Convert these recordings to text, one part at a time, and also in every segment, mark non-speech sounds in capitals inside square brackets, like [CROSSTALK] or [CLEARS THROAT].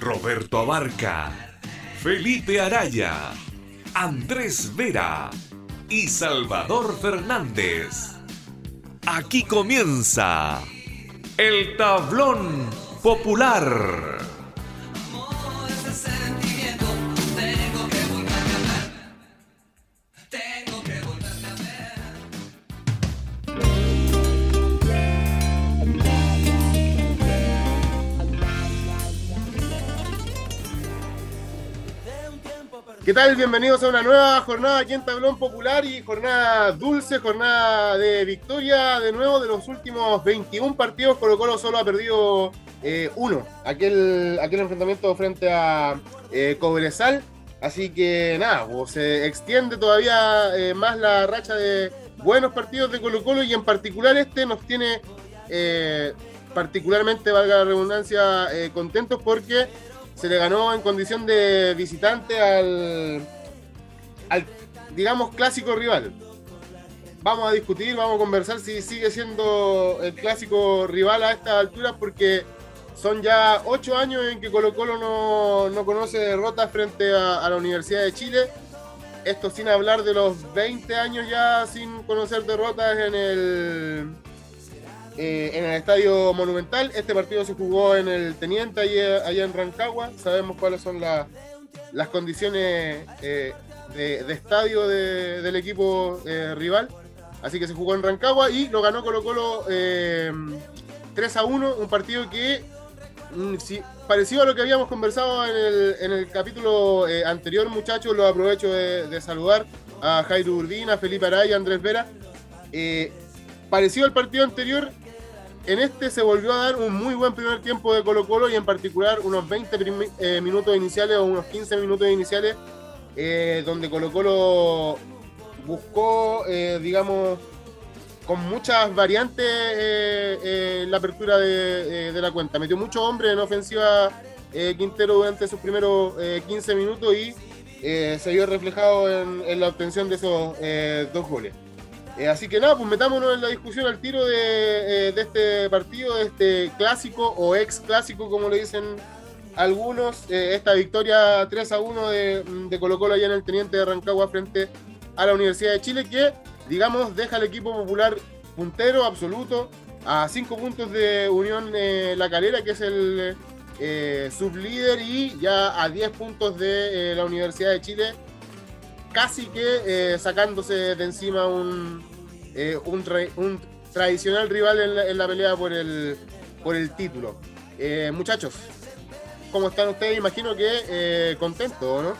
Roberto Abarca, Felipe Araya, Andrés Vera y Salvador Fernández. Aquí comienza el tablón popular. ¿Qué tal? Bienvenidos a una nueva jornada aquí en Tablón Popular y jornada dulce, jornada de victoria de nuevo de los últimos 21 partidos. Colo Colo solo ha perdido eh, uno, aquel, aquel enfrentamiento frente a eh, Cobresal. Así que nada, pues, se extiende todavía eh, más la racha de buenos partidos de Colo Colo y en particular este nos tiene particularmente, valga la redundancia, contentos porque se le ganó en condición de visitante al, al, digamos, clásico rival. Vamos a discutir, vamos a conversar si sigue siendo el clásico rival a esta altura, porque son ya ocho años en que Colo Colo no, no conoce derrotas frente a, la Universidad de Chile. Esto sin hablar de los 20 años ya sin conocer derrotas en el, eh, en el Estadio Monumental. Este partido se jugó en el Teniente, allá, en Rancagua. Sabemos cuáles son las condiciones eh, de, estadio del equipo eh, rival. Así que se jugó en Rancagua y lo ganó Colo Colo 3 a 1, un partido que mm, parecido a lo que habíamos conversado en el, capítulo anterior, muchachos, lo aprovecho de, saludar a Jairo Urbina, Felipe Araya, Andrés Vera. parecido al partido anterior, en este se volvió a dar un muy buen primer tiempo de Colo Colo y en particular unos 20 eh, minutos iniciales o unos 15 minutos iniciales eh, donde Colo Colo buscó, eh, digamos, con muchas variantes la apertura de, la cuenta. Metió mucho hombre en ofensiva Quintero durante sus primeros 15 minutos y se vio reflejado en la obtención de esos dos goles. Eh, así que nada, pues metámonos en la discusión al tiro de, eh, este partido, de este clásico o ex clásico, como le dicen algunos. Eh, esta victoria 3 a 1 de, de, Colo Colo allá en el Teniente de Rancagua frente a la Universidad de Chile, que digamos deja al equipo popular puntero absoluto a 5 puntos de Unión La Calera, que es el sublíder, y ya a 10 puntos de la Universidad de Chile casi que sacándose de encima un, eh, un, tradicional rival en la, pelea por el, por el título. Eh, muchachos, ¿cómo están ustedes? Imagino que eh, contentos, ¿no?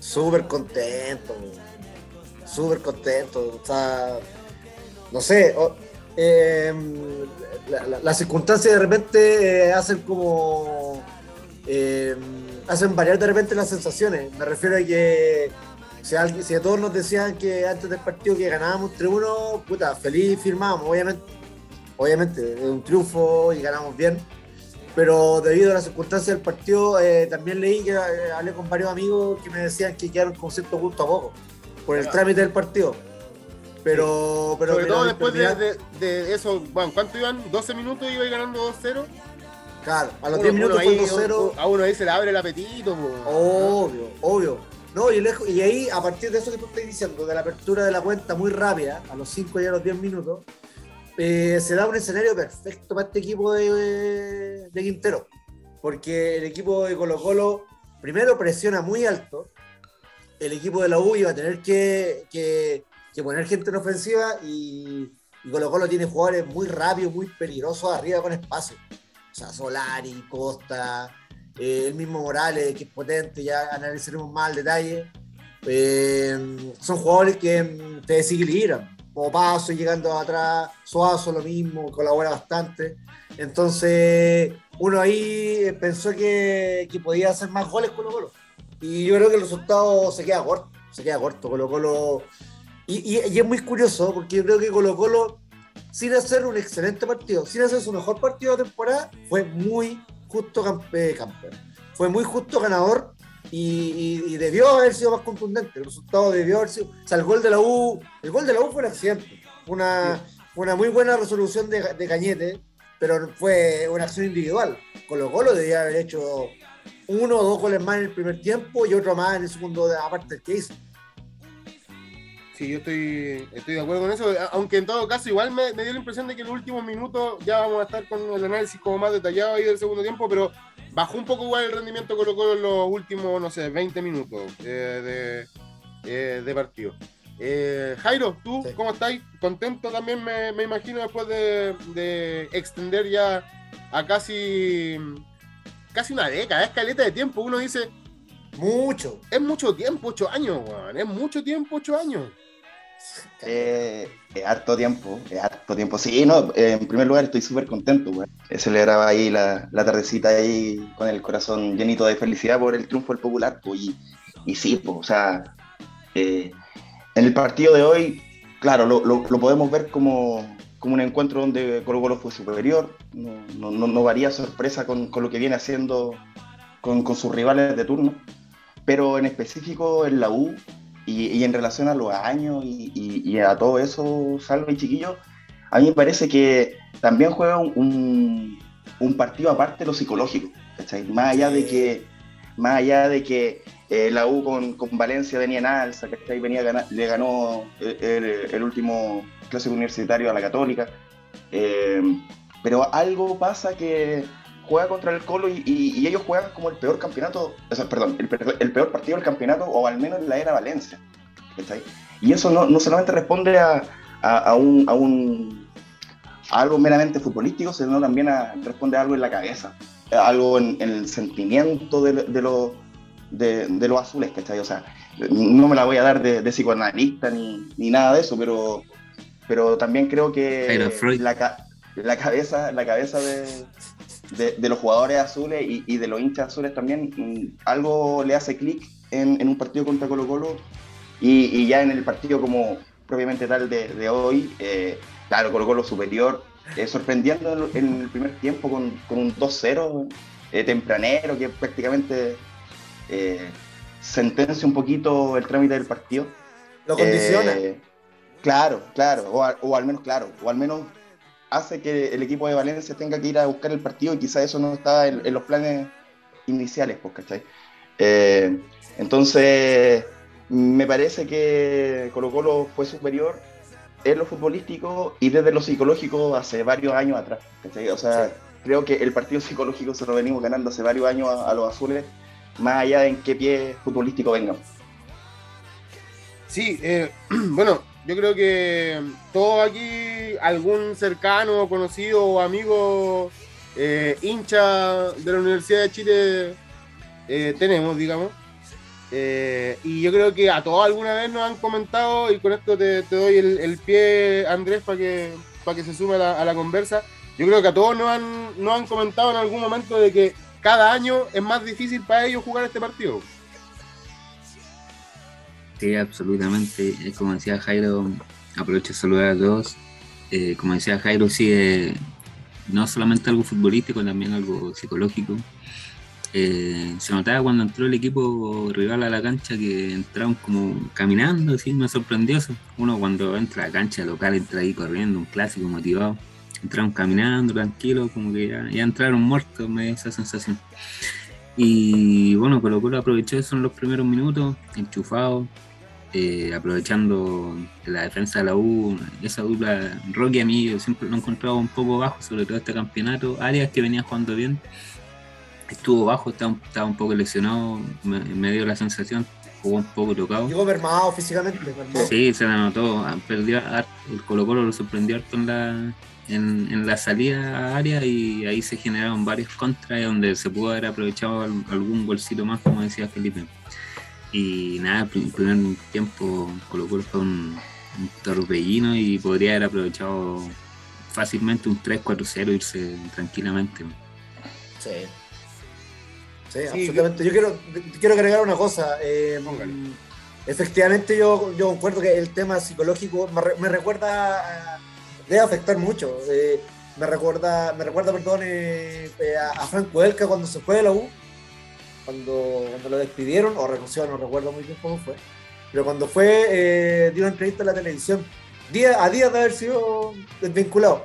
Súper contento, súper contento. O sea, no sé, las circunstancias de repente hacen como. hacen variar de repente las sensaciones. Me refiero a que si, alguien, si a todos nos decían que antes del partido que ganábamos 3-1, puta, feliz firmábamos, obviamente. Obviamente, es un triunfo y ganamos bien. Pero debido a las circunstancias del partido, eh, también leí que eh, hablé con varios amigos que me decían que quedaron con cierto gusto a poco por el trámite del partido. Pero, pero Sobre todo después de, eso, bueno, ¿cuánto iban? ¿12 minutos iba ganando 2-0? Claro, a los 10 minutos fue 2-0. A uno ahí se le abre el apetito. obvio, obvio. No, y, ahí, a partir de eso que tú estás diciendo, de la apertura de la cuenta muy rápida, a los 5 y a los 10 minutos, eh, se da un escenario perfecto para este equipo de, Quintero. Porque el equipo de Colo Colo, primero presiona muy alto, el equipo de la U iba a tener que, que, poner gente en ofensiva y, y, Colo Colo tiene jugadores muy rápidos, muy peligrosos arriba con espacio. O sea, Solari, Costa, eh, el mismo Morales, que es potente, ya analizaremos más al detalle. Eh, son jugadores que mm, te desequilibran, como Paso llegando atrás, Suazo lo mismo, colabora bastante. Entonces, uno ahí pensó que, que podía hacer más goles Colo Colo. Y yo creo que el resultado se queda corto, se queda corto. Colo Colo. Y, y, y es muy curioso porque yo creo que Colo Colo, sin hacer un excelente partido, sin hacer su mejor partido de temporada, fue muy justo campe, campeón. Fue muy justo ganador y, y, y, debió haber sido más contundente. El resultado debió haber sido. O sea, el gol de la U, el gol de la U fue un accidente. Una, una muy buena resolución de, de Cañete, pero fue una acción individual. Colo Colo debía haber hecho uno o dos goles más en el primer tiempo y otro más en el segundo, aparte del que hizo. Sí, yo estoy, estoy de acuerdo con eso, aunque en todo caso igual me, me, dio la impresión de que en los últimos minutos ya vamos a estar con el análisis como más detallado ahí del segundo tiempo, pero bajó un poco igual el rendimiento Colo Colo en los últimos, no sé, 20 minutos eh, de, eh, de, partido. Eh, Jairo, ¿tú sí. cómo estás? ¿Contento también me, me imagino después de, de, extender ya a casi casi una década, es caleta de tiempo. Uno dice, mucho. Es mucho tiempo, ocho años, weón. Es mucho tiempo, ocho años. Eh, es harto tiempo, es harto tiempo. Sí, no, en primer lugar estoy súper contento, weón. Celebraba ahí la, la, tardecita ahí con el corazón llenito de felicidad por el triunfo del Popular, y, y sí, pues, o sea, eh, en el partido de hoy, claro, lo, lo, podemos ver como, como un encuentro donde Colo Colo fue superior, no, no, no varía sorpresa con, con, lo que viene haciendo con, con, sus rivales de turno, pero en específico en la U y, en relación a los años y, a todo eso, Salve y Chiquillo, a mí me parece que también juega un, partido aparte de lo psicológico. Más allá de que, más allá de que eh, la U con, con, Valencia venía en alza, ¿cachai? Venía ganar, le ganó el, el último clásico universitario a la Católica. Eh, pero algo pasa que juega contra el Colo y, y, y, ellos juegan como el peor campeonato, o sea, perdón, el, el, peor partido del campeonato, o al menos en la era Valencia. ¿cachai? Y eso no, no solamente responde a, a, a, un, a, un, a algo meramente futbolístico, sino también a, responde a algo en la cabeza, algo en, en el sentimiento de, de, lo, de, de los azules, ¿cachai? O sea, no me la voy a dar de, de psicoanalista ni, ni, nada de eso, pero, pero también creo que la, la, cabeza, la cabeza de, de, de, los jugadores azules y, y, de los hinchas azules también, mm, algo le hace clic en, en, un partido contra Colo Colo y, y, ya en el partido como propiamente tal de, de hoy, eh, claro, Colo Colo superior, eh, sorprendiendo en el primer tiempo con, con un 2-0 eh, tempranero que prácticamente eh, sentencia un poquito el trámite del partido. Lo condiciona. claro, claro, o, a, o al menos, claro, o al menos hace que el equipo de Valencia tenga que ir a buscar el partido y quizá eso no está en, en los planes iniciales, pues, ¿cachai? Eh, entonces, me parece que Colo Colo fue superior en lo futbolístico y desde lo psicológico hace varios años atrás, ¿cachai? O sea, sí. creo que el partido psicológico se lo venimos ganando hace varios años a, a los azules, más allá de en qué pie futbolístico vengan. Sí, eh, [CLEARS THROAT] bueno, yo creo que todo aquí, algún cercano, conocido o amigo eh, hincha de la Universidad de Chile eh, tenemos, digamos. Eh, y yo creo que a todos alguna vez nos han comentado, y con esto te, doy el, pie, Andrés, para que, para que se sume a la, conversa. Yo creo que a todos nos han, nos han comentado en algún momento de que cada año es más difícil para ellos jugar este partido. Sí, absolutamente. Como decía Jairo, aprovecho de saludar a todos. Eh, como decía Jairo, sí, eh, no solamente algo futbolístico, también algo psicológico. Eh, se notaba cuando entró el equipo rival a la cancha que entraron como caminando, así me sorprendió eso. Uno cuando entra a la cancha local entra ahí corriendo, un clásico motivado. Entraron caminando, tranquilos, como que ya, entraron muertos, me dio esa sensación. Y bueno, Colo Colo aprovechó eso en los primeros minutos, enchufado, eh, aprovechando la defensa de la U, esa dupla Rocky a mí yo siempre lo he encontrado un poco bajo, sobre todo este campeonato. Arias que venía jugando bien, estuvo bajo, estaba, estaba un poco lesionado, me, me, dio la sensación, jugó un poco tocado. Llegó mermado físicamente. Sí, se le notó, perdió, el Colo Colo lo sorprendió harto en la, en, en, la salida a área y ahí se generaron varios contras donde se pudo haber aprovechado algún bolsito más, como decía Felipe. Y nada, el primer tiempo Colo Colo fue un, un torbellino y podría haber aprovechado fácilmente un 3-4-0 irse tranquilamente. Sí. Sí, absolutamente. Yo quiero, quiero agregar una cosa. Eh, efectivamente, yo, yo concuerdo que el tema psicológico me, recuerda, debe afectar mucho. Eh, me recuerda, me recuerda, perdón, eh, a, Franco Elca cuando se fue de la U, cuando, cuando lo despidieron, o renunció, no recuerdo muy bien cómo fue. Pero cuando fue, dio una entrevista en la televisión, día, a días de haber sido desvinculado,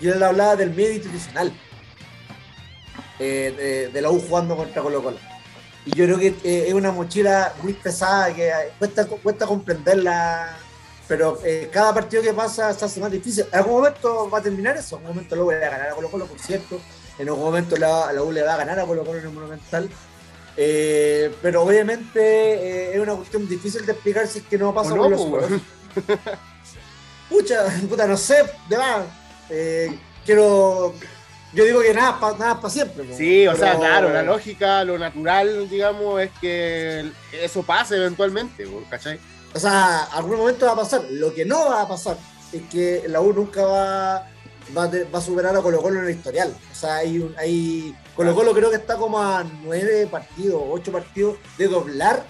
y él hablaba del medio institucional eh, de, la U jugando contra Colo Colo. Y yo creo que eh, es una mochila muy pesada que cuesta, cuesta comprenderla, pero eh, cada partido que pasa se hace más difícil. En algún momento va a terminar eso, en algún momento lo voy a ganar a Colo Colo, por cierto. En algún momento la, la U le va a ganar a Colo Colo en el Monumental. Pero obviamente es una cuestión difícil de explicar si es que no pasa por los. [LAUGHS] Pucha, puta, no sé, de más. quiero yo digo que nada para nada pa siempre. Sí, o sea, claro, la lógica, lo natural, digamos, es que eso pase eventualmente, ¿cachai? O sea, algún momento va a pasar. Lo que no va a pasar es que la U nunca va, va, a superar a Colo Colo en el historial. O sea, hay, hay Colo Colo creo que está como a nueve partidos, ocho partidos de doblar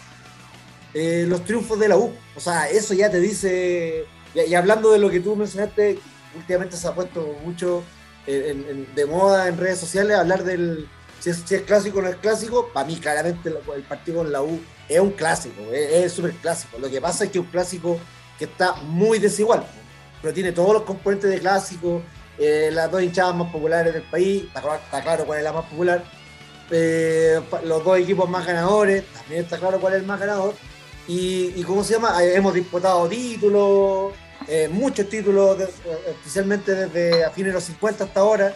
eh, los triunfos de la U. O sea, eso ya te dice, y hablando de lo que tú mencionaste, últimamente se ha puesto mucho de moda en redes sociales hablar del si es, clásico o no es clásico. Para mí, claramente, el, partido con la U es un clásico, es súper clásico. Lo que pasa es que es un clásico que está muy desigual, pero tiene todos los componentes de clásico. Eh, las dos hinchadas más populares del país, está, claro cuál es la más popular. Eh, los dos equipos más ganadores, también está claro cuál es el más ganador. Y, y ¿cómo se llama? Eh, hemos disputado títulos, muchos títulos, especialmente desde a fines de los 50 hasta ahora.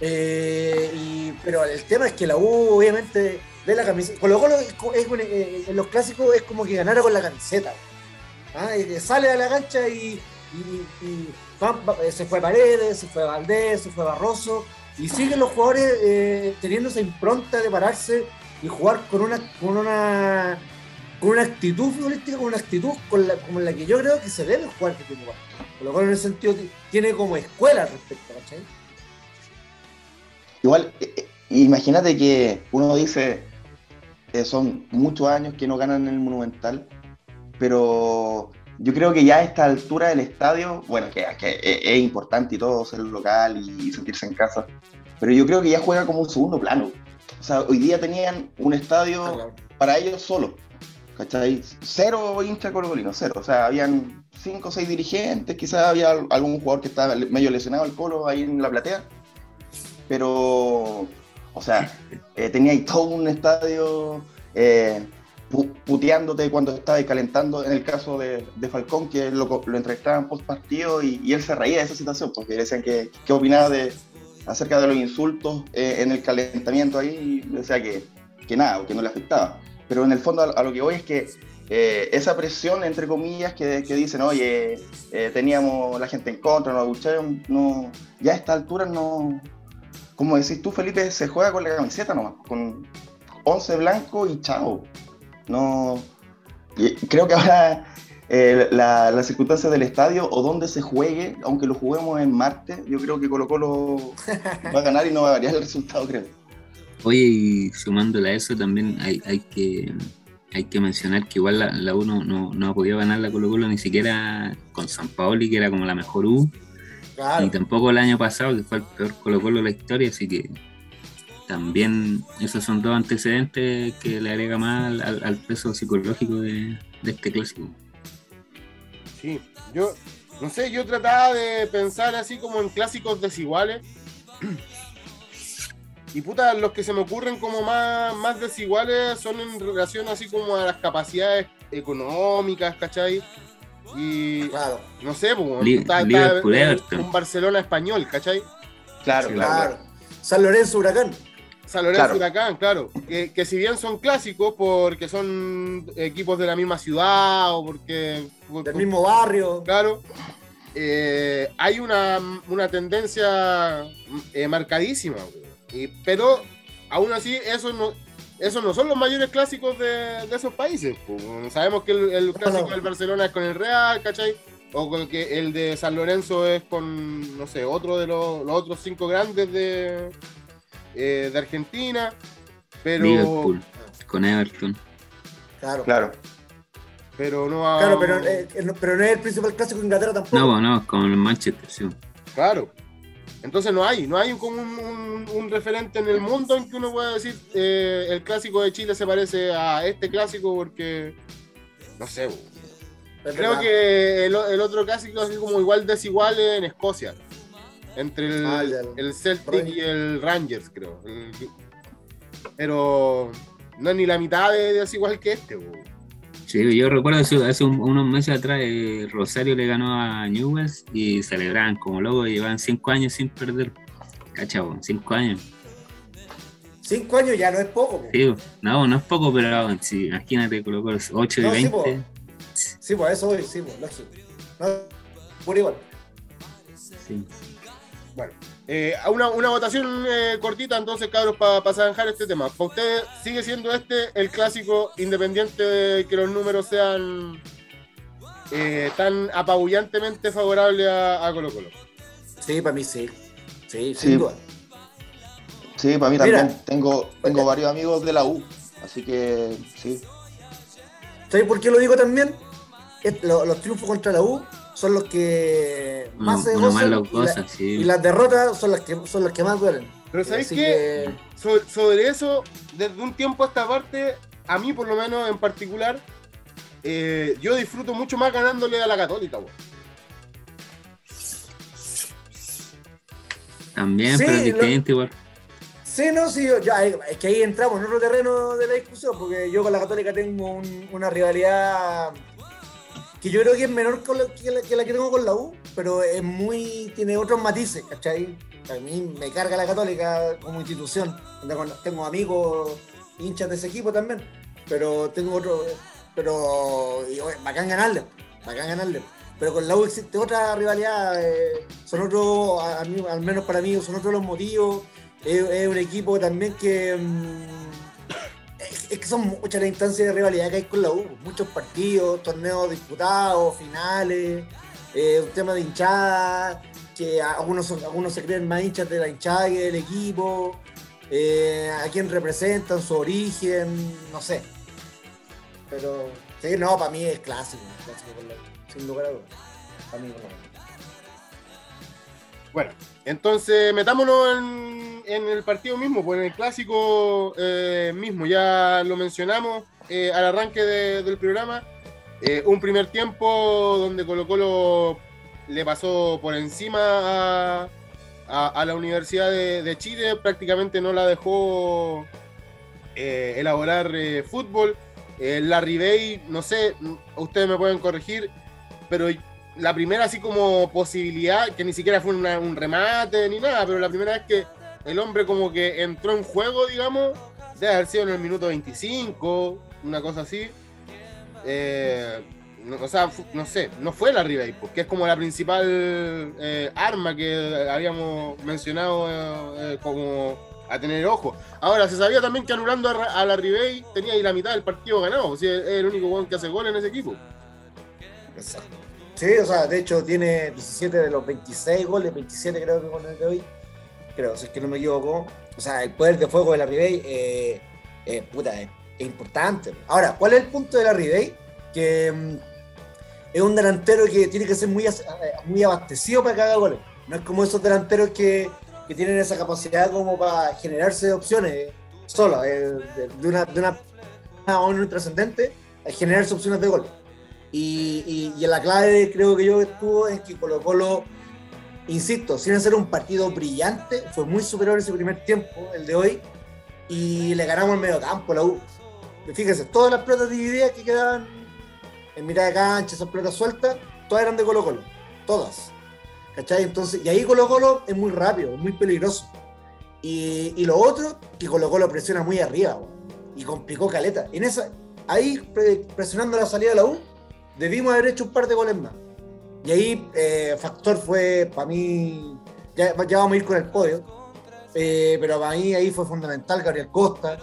Pero el tema es que la U, obviamente, de la camiseta. Colo Colo eh, en los clásicos es como que ganara con la camiseta. ¿ah? Sale a la cancha y, se fue Paredes, se fue Valdés, se fue Barroso. Y siguen los jugadores teniendo esa impronta de pararse y jugar con una, con una con una actitud futbolística, con una actitud con la, la que yo creo que se debe jugar este tipo Por lo cual en ese sentido tiene como escuela respecto, ¿cachai? Igual, eh, eh, imagínate que uno dice, que son muchos años que no ganan el Monumental, pero yo creo que ya a esta altura del estadio, bueno, que, es, importante y todo, ser local y sentirse en casa, pero yo creo que ya juega como un segundo plano. O sea, hoy día tenían un estadio ah, para ellos solo ¿cachai? Cero hincha colocolino, cero. O sea, habían cinco o seis dirigentes, quizás había algún jugador que estaba medio lesionado el colo ahí en la platea. Pero, o sea, eh, teníais todo un estadio eh, puteándote cuando estabas calentando, en el caso de, Falcón, que lo, lo entrevistaban post partido y, él se reía de esa situación, porque decían que, que opinaba de, acerca de los insultos eh, en el calentamiento ahí, y decía que, que nada, que no le afectaba pero en el fondo a, lo que voy es que eh, esa presión, entre comillas, que, dicen, oye, eh, teníamos la gente en contra, nos abucharon, no, ya a esta altura no, como decís tú, Felipe, se juega con la camiseta nomás, con 11 blanco y chao. No, creo que ahora eh, las circunstancias del estadio o donde se juegue, aunque lo juguemos en Marte, yo creo que Colo Colo [LAUGHS] va a ganar y no va a variar el resultado, creo. Oye, y sumándole a eso también hay, hay que hay que mencionar que igual la, la U no, ha podido ganar la Colo Colo ni siquiera con San Paoli, que era como la mejor U, y tampoco el año pasado, que fue el peor Colo Colo de la historia, así que también esos son dos antecedentes que le agrega más al, peso psicológico de, de, este clásico. Sí, yo no sé, yo trataba de pensar así como en clásicos desiguales [CLEARS THROAT] y puta, los que se me ocurren como más, más desiguales son en relación así como a las capacidades económicas, ¿cachai? Y claro. no sé, pues, un Barcelona español, ¿cachai? Claro, claro, San Lorenzo Huracán. San Lorenzo Huracán, claro. Que, que, si bien son clásicos porque son equipos de la misma ciudad o porque. Del mismo barrio. Claro. Eh, hay una, una tendencia eh, marcadísima, pero aún así, esos no, esos no son los mayores clásicos de, esos países. sabemos que el, clásico del Barcelona es con el Real, ¿cachai? O con que el de San Lorenzo es con, no sé, otro de los, otros cinco grandes de, eh, de Argentina, pero, Liverpool, con Everton. Claro. Claro. pero no ha- Claro, pero, eh, no- pero no es el principal clásico de Inglaterra tampoco. No, pues, no, con el Manchester, sí. Claro. Entonces no hay, no hay como un, un- un referente en el mundo en que uno pueda decir eh, el clásico de Chile se parece a este clásico porque no sé. Creo que el, el otro clásico es como igual desigual en Escocia. Entre el, Ah, el el Celtic Rangers. y el Rangers, creo. El- pero no es ni la mitad de desigual que este. bo. Sí, yo recuerdo hace, hace un- unos meses atrás eh, Rosario le ganó a Newells y celebraban como locos y llevaban cinco años sin perder. Cachabo, cinco años. Cinco años ya no es poco. po. Sí, no, no es poco, pero sí, imagínate, colocó los 8 y No, sí, 20. po. Sí, pues a eso voy, sí, pues, lógico. No, por igual. sí. Bueno, eh, una, una votación eh, cortita entonces, cabros, para zanjar este tema. ¿Para ustedes sigue siendo este el clásico independiente de que los números sean eh, tan apabullantemente favorables a, a Colo Colo? Sí, para mí sí. Sí, Sí. sin duda. Sí, para mí Mira. también tengo, tengo varios amigos de la U, así que sí. ¿Sabes por qué lo digo también? Los triunfos contra la U son los que más se uno más gozan y, la- sí. y las derrotas son las que son las que más duelen. Pero ¿sabéis qué? que- Sobre, sobre eso, desde un tiempo a esta parte, a mí por lo menos en particular, eh, yo disfruto mucho más ganándole a la Católica. weón. También, Sí, pero es lo- distinto igual. Sí, no, sí, yo- ya, es que ahí entramos en otro terreno de la discusión, porque yo con la Católica tengo un- una rivalidad que yo creo que es menor que, la, que la tengo con la U, pero es muy, tiene otros matices, ¿cachai? A mí me carga la Católica como institución, tengo, amigos hinchas de ese equipo también, pero tengo otro, pero bacán ganarle, bacán ganarle. Pero con la U existe otra rivalidad, eh, son otros, al menos para mí, son otros los motivos. Es, es un equipo también que. mm, es, que son muchas las instancias de rivalidad que hay con la U. Muchos partidos, torneos disputados, finales, eh, un tema de hinchada, que algunos, algunos se creen más hinchas de la hinchada que del equipo, eh, a quién representan, su origen, no sé. Pero, sí, no, para mí es clásico, clásico con la U, sin lugar a dudas. Para mí, U. Bueno, entonces metámonos en, en el partido mismo, pues en el clásico eh, mismo, ya lo mencionamos eh, al arranque de- del programa. Eh, un primer tiempo donde Colo Colo le pasó por encima a, la Universidad de, Chile, prácticamente no la dejó elaborar fútbol. La Ribey, no sé, ustedes me pueden corregir, pero la primera así como posibilidad, que ni siquiera fue un remate ni nada, pero la primera vez que el hombre como que entró en juego, digamos, debe haber sido en el minuto 25, una cosa así. Eh, o sea, no sé, no fue la Ribey, porque es como la principal eh, arma que habíamos mencionado eh, como a tener ojo. Ahora, se sabía también que anulando a, la Ribey tenía ahí la mitad del partido ganado, o sea, es el único que hace gol en ese equipo. Exacto. Sí, o sea, de hecho tiene 17 de los 26 goles, 27 creo que con el de hoy. Creo, si es que no me equivoco. O sea, el poder de fuego de la Ribey eh, eh, puta, es, es importante. Ahora, ¿cuál es el punto de la Ribey? Que mm, es un delantero que tiene que ser muy, eh, muy abastecido para que haga goles. No es como esos delanteros que, que tienen esa capacidad como para generarse opciones eh, solo, de, una, de una trascendente, a generarse opciones de gol. Y, y, y la clave creo que yo estuvo en que Colo Colo, insisto, sin hacer un partido brillante, fue muy superior ese primer tiempo, el de hoy, y le ganamos el medio campo, la U. Fíjense, todas las pelotas divididas que quedaban en mitad de cancha, esas pelotas sueltas, todas eran de Colo Colo, todas. ¿Cachai? Entonces, y ahí Colo Colo es muy rápido, es muy peligroso. Y, lo otro, que Colo Colo presiona muy arriba, y complicó caleta. En esa, ahí pre- presionando la salida de la U, debimos haber hecho un par de goles más. Y ahí eh, Factor fue, para mí, ya, ya vamos a ir con el podio, eh, pero para mí ahí fue fundamental Gabriel Costa,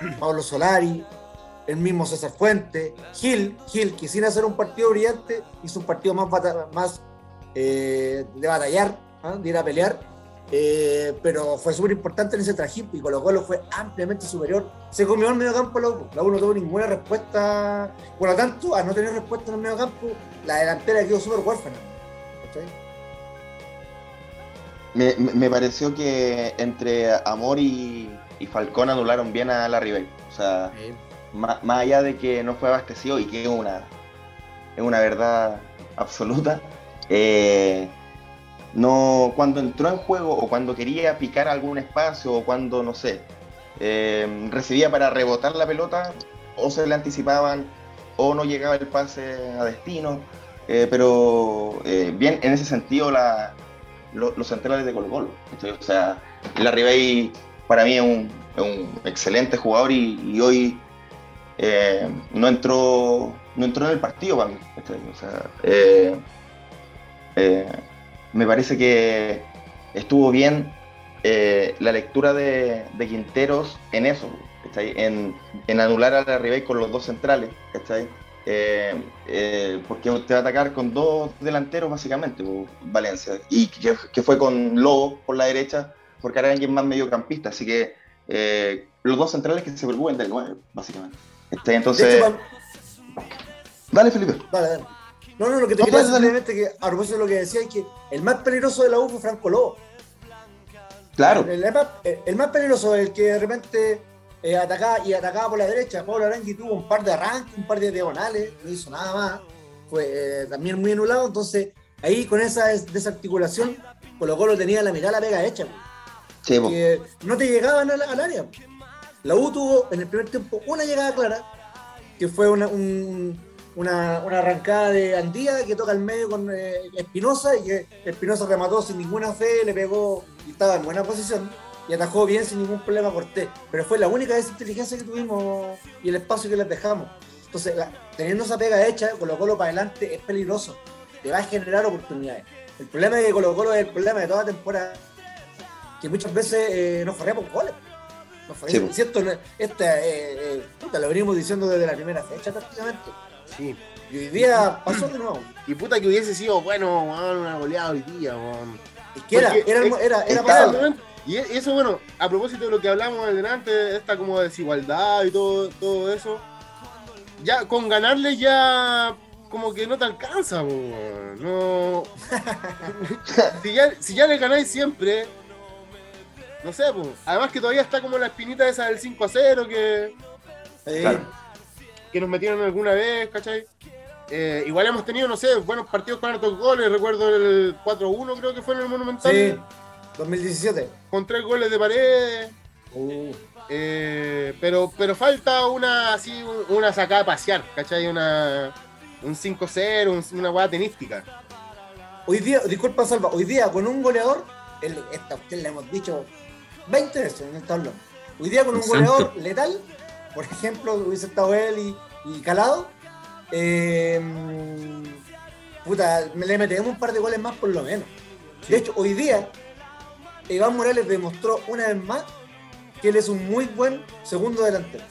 [CLEARS THROAT] Pablo Solari, el mismo César Fuente, Gil, Gil, que sin hacer un partido brillante, hizo un partido más, más eh, de batallar, ¿ah? de ir a pelear, Eh, pero fue súper importante en ese trajín y Colo Colo fue ampliamente superior. Se comió el medio campo la U. La U no tuvo ninguna respuesta. Por lo tanto, al no tener respuesta en el medio campo, la delantera quedó súper huérfana. Me, pareció que entre Amor y, y Falcón anularon bien a la Ribey. O sea, más, más allá de que no fue abastecido y que es una, es una verdad absoluta, eh, no, cuando entró en juego o cuando quería picar algún espacio o cuando, no sé, eh, recibía para rebotar la pelota, o se le anticipaban o no llegaba el pase a destino. eh, pero eh, bien, en ese sentido, la, lo- los centrales de Colo Colo. O sea, la Ribey para mí es un, un excelente jugador y, hoy no entró no entró en el partido para mí. O sea, me parece que estuvo bien eh, la lectura de, de Quinteros en eso. En, en anular a la Ribey con los dos centrales. Eh, eh, porque te va a atacar con dos delanteros básicamente, po, Valencia, y que, que fue con Lobo por la derecha, porque era alguien más mediocampista, así que eh, los dos centrales que se preocupen del 9, básicamente. Entonces, hecho, dale Felipe. Dale, dale. No, no, lo que te No, quería decir simplemente que a propósito de lo que decía es que el más peligroso de la U fue Franco Lobo. Claro, El, el más, el más peligroso, el que de repente eh, atacaba y atacaba por la derecha. Pablo Arangui tuvo un par de arranques, un par de diagonales, no hizo nada más. Fue eh, también muy anulado. Entonces, ahí con esa des- desarticulación, Colo Colo tenía la la pega hecha. sí, que no te llegaban al, al área. La U tuvo en el primer tiempo una llegada clara, que fue una, un- una, una arrancada de Andía que toca al medio con eh, Espinosa y que Espinosa remató sin ninguna fe, le pegó y estaba en buena posición y atajó bien sin ningún problema Cortés. Pero fue la única desinteligencia que tuvimos y el espacio que les dejamos. Entonces, la- teniendo esa pega hecha, Colo Colo para adelante es peligroso. Te va a generar oportunidades. El problema que Colo Colo es el problema de toda temporada que muchas veces eh, nos farreamos goles. Nos farreamos. ¿Cierto? Esta, eh, eh, puta, lo venimos diciendo desde la primera fecha prácticamente. Sí. Y hoy día pasó de nuevo. Y puta que hubiese sido bueno, una goleada hoy día, weón. Es que era, Porque era, es- era, era, momento. Y e- eso, bueno, a propósito de lo que hablamos delante, esta como desigualdad y todo, todo eso, ya con ganarle ya como que no te alcanza, no. [LAUGHS] si, ya, si ya le ganáis siempre, no sé, pues. Además que todavía está como la espinita esa del 5 a 0 que, eh, Claro. Que nos metieron alguna vez, ¿cachai? Eh, igual hemos tenido, no sé, buenos partidos con hartos goles. Recuerdo el 4-1, creo que fue en el Monumental. sí, 2017. Con tres goles de paredes. Uh, Eh, pero, pero falta una así un- una sacada a pasear, ¿cachai? Una, un 5-0, un- una hueá tenística. Hoy día, disculpa Salva, hoy día con un goleador, el, esta usted le hemos dicho 20 veces en el tablón. Hoy día con un goleador letal, por ejemplo, hubiese estado él y, y Calado, eh, puta, le metemos un par de goles más por lo menos. De hecho, hoy día, Iván Morales demostró una vez más que él es un muy buen segundo delantero.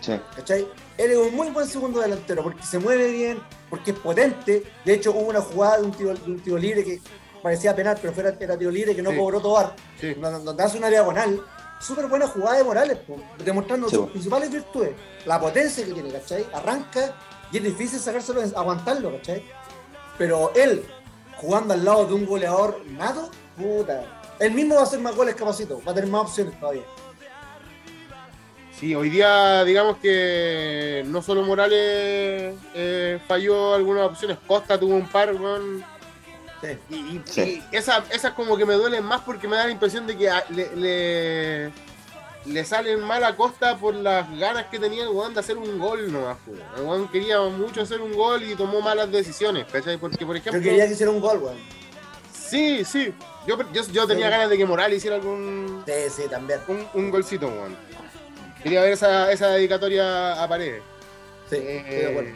Sí. ¿Cachai? Él es un muy buen segundo delantero porque se mueve bien, porque es potente. De hecho, hubo una jugada de un tiro, de un tiro libre que parecía penal, pero fuera, era tiro libre que no Sí. cobró Tobar, Sí. donde hace una diagonal. Súper buena jugada de Morales, po, demostrando Sí, sus po. principales virtudes. La potencia que tiene, ¿cachai? Arranca y es difícil sacárselo, aguantarlo, ¿cachai? Pero él, jugando al lado de un goleador nato, puta. Él mismo va a hacer más goles capacito, va a tener más opciones todavía. Sí, hoy día digamos que no solo Morales eh, falló algunas opciones, Costa tuvo un par, weón. Sí. Y, y- Sí. y esas esas como que me duelen más porque me da la impresión de que a- le, le, le salen mal a Costa por las ganas que tenía el weón de hacer un gol nomás. El weón quería mucho hacer un gol y tomó malas decisiones, ¿cachai? Porque por Yo ejemplo... quería que hiciera un gol, weón. Sí, sí. Yo, yo, yo tenía Sí. ganas de que Morales hiciera algún Sí, sí, también. un, un golcito, weón. Quería ver esa, esa dedicatoria a paredes. Sí, Eh, estoy de acuerdo.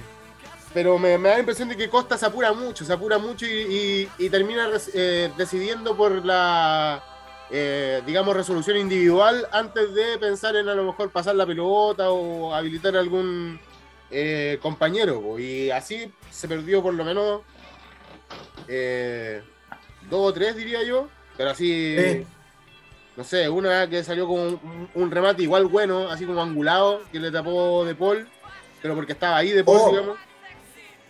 Pero me, me da la impresión de que Costa se apura mucho, se apura mucho y, y- y termina eh, decidiendo por la, eh, digamos, resolución individual antes de pensar en a lo mejor pasar la pelota o habilitar a algún eh, compañero. Y así se perdió por lo menos eh, dos o tres, diría yo. Pero así, Sí. no sé, una que salió con un, un remate igual bueno, así como angulado, que le tapó De Paul, pero porque estaba ahí De Paul, Oh. digamos.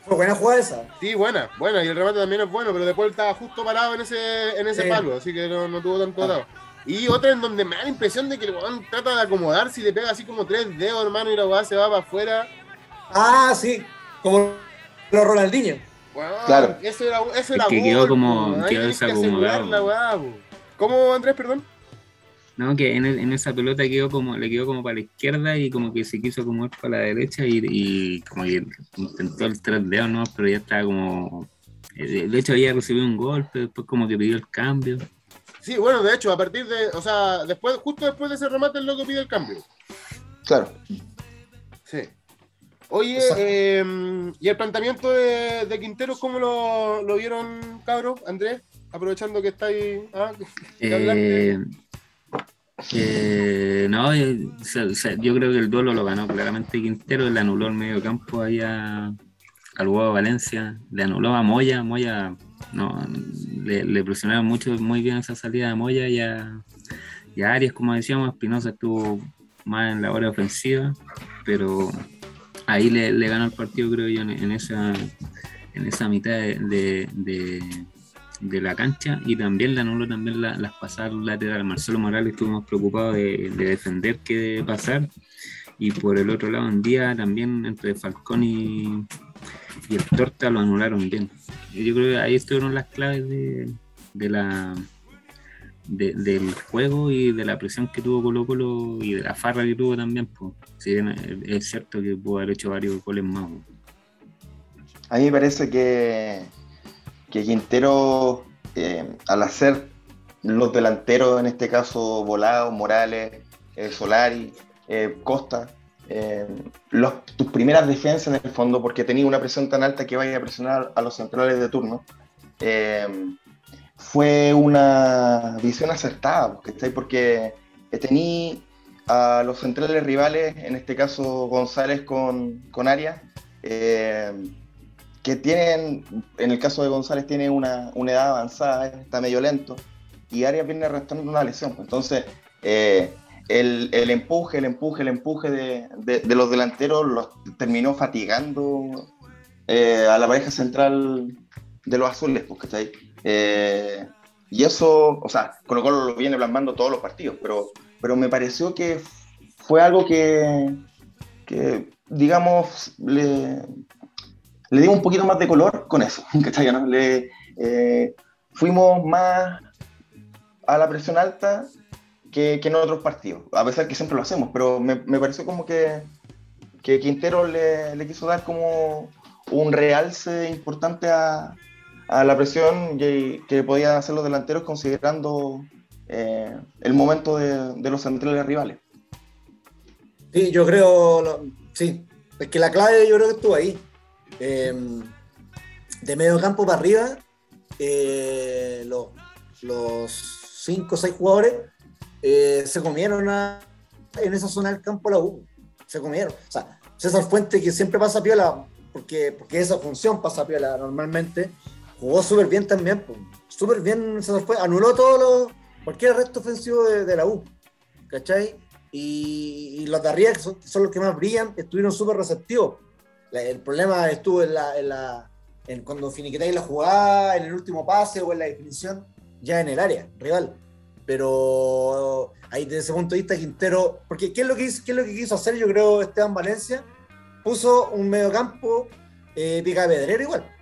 Fue buena jugada esa. Sí, buena, buena, y el remate también es bueno, pero De Paul estaba justo parado en ese, en ese Sí. palo, así que no, no tuvo tanto Ah. atado. Y otra en donde me da la impresión de que el weón trata de acomodarse y le pega así como tres dedos, hermano, y la weá se va para afuera. Ah, sí. Como los Ronaldinho. Weón, Claro. Eso era, eso Es era que quedó gol, como- quedó que desacomodado. la weá, po. ¿Cómo, Andrés, perdón? No, que en, en esa pelota quedó como, le quedó como para la izquierda y como que se quiso acomodar para la derecha y, y como que intentó el tres dedos, ¿no? Pero ya estaba como. eh, De hecho, había recibido un golpe, después como que pidió el cambio. Sí, bueno, de hecho, a partir de, o sea, después, justo después de ese remate, el loco pide el cambio. Claro. Sí. Oye, eh, ¿y el planteamiento de, de Quinteros cómo lo, lo vieron, cabros? Andrés, aprovechando que está ahí. Ah, [LAUGHS] que. Eh, eh, no, eh, yo creo que el duelo lo ganó claramente Quintero, le anuló el medio campo ahí a- al huevo Valencia, le anuló a Moya, Moya no, le, le presionaron mucho, muy bien esa salida de Moya y a, y Arias, como decíamos, Espinosa estuvo más en la hora ofensiva, pero ahí le, ganó el partido, creo yo, en, esa, en esa mitad de- de la cancha y también le anuló también la- las pasadas laterales. Marcelo Morales estuvo más preocupado de, de defender que de pasar. Y por el otro lado, en día también entre Falcón y, el Torta lo anularon bien. Yo creo que ahí estuvieron las claves de, del juego y de la presión que tuvo Colo Colo y de la farra que tuvo también. Pues. Si bien es cierto que pudo haber hecho varios goles más. pues. A mí me parece que, que Quintero, eh, al hacer los delanteros, en este caso Volado, Morales, eh, Solari, eh, Costa, eh, tus primeras defensas en el fondo, porque tenía una presión tan alta que vaya a presionar a los centrales de turno, fue una visión acertada, ¿cachai? porque tenía a los centrales rivales, en este caso González con, con Arias, que tienen, en el caso de González, tiene una, una edad avanzada, está medio lento, y Arias viene arrastrando una lesión. Entonces, eh, el, el empuje, el empuje, el empuje de, de- de los delanteros los terminó fatigando eh, a la pareja central de los azules, pues, ¿cachai? Eh, y eso, o sea, Colo Colo lo viene plasmando todos los partidos, pero, pero me pareció que fue algo que, que digamos, le, le dimos un poquito más de color con eso, [LAUGHS] ¿cachai? ¿no? Le, eh, fuimos más a la presión alta que, que en otros partidos, a pesar que siempre lo hacemos, pero me, me pareció como que, que Quintero le, le quiso dar como un realce importante a, a la presión que, que podían hacer los delanteros considerando eh, el momento de, de los centrales rivales. Sí, yo creo, sí, es que la clave yo creo que estuvo ahí. Eh, de medio campo para arriba, eh, los, los cinco o seis jugadores eh, se comieron a- en esa zona del campo la U. Se comieron. O sea, César Fuente, que siempre pasa piola, porque, porque esa función pasa piola normalmente, jugó súper bien también. Súper bien César Fuente. Anuló todo lo, cualquier resto ofensivo de, de la U. ¿Cachai? Y, y los de arriba, que son, que son los que más brillan, estuvieron súper receptivos. El problema estuvo en, la, en, la, cuando finiquitáis la jugada, en el último pase o en la definición, ya en el área rival. Pero ahí desde ese punto de vista, Quintero, porque ¿qué es lo que, hizo- qué es lo que quiso hacer, yo creo, Esteban Valencia? Puso un mediocampo eh, pica de pedrero igual.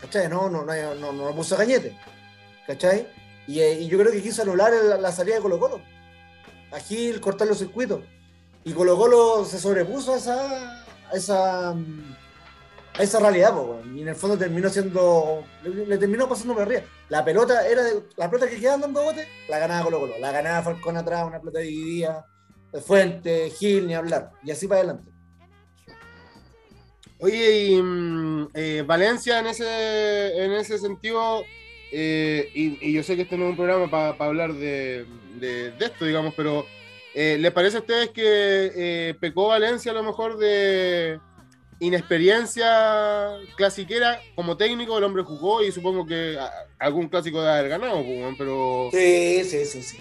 ¿Cachai? No, no, no, no, no puso cañete. ¿Cachai? Y, eh, y yo creo que quiso anular la, la salida de Colo Colo a cortar los circuitos. Y Colo Colo se sobrepuso a esa, esa, mm, esa realidad, po, y en el fondo terminó siendo, le, terminó pasando por arriba. La pelota era de, la pelota que quedaban dando bote, la ganaba Colo Colo, la ganaba Falcón atrás, una pelota dividida, de Fuente, Gil, ni hablar, y así para adelante. Oye, y mm, eh, Valencia en ese, en ese sentido, eh, y, yo sé que este no es un programa para hablar de- de esto, digamos, pero eh, ¿les parece a ustedes que eh, pecó Valencia a lo mejor de, inexperiencia clasiquera como técnico, el hombre jugó y supongo que a- algún clásico debe haber ganado, pues, pero, Sí, sí, sí, sí.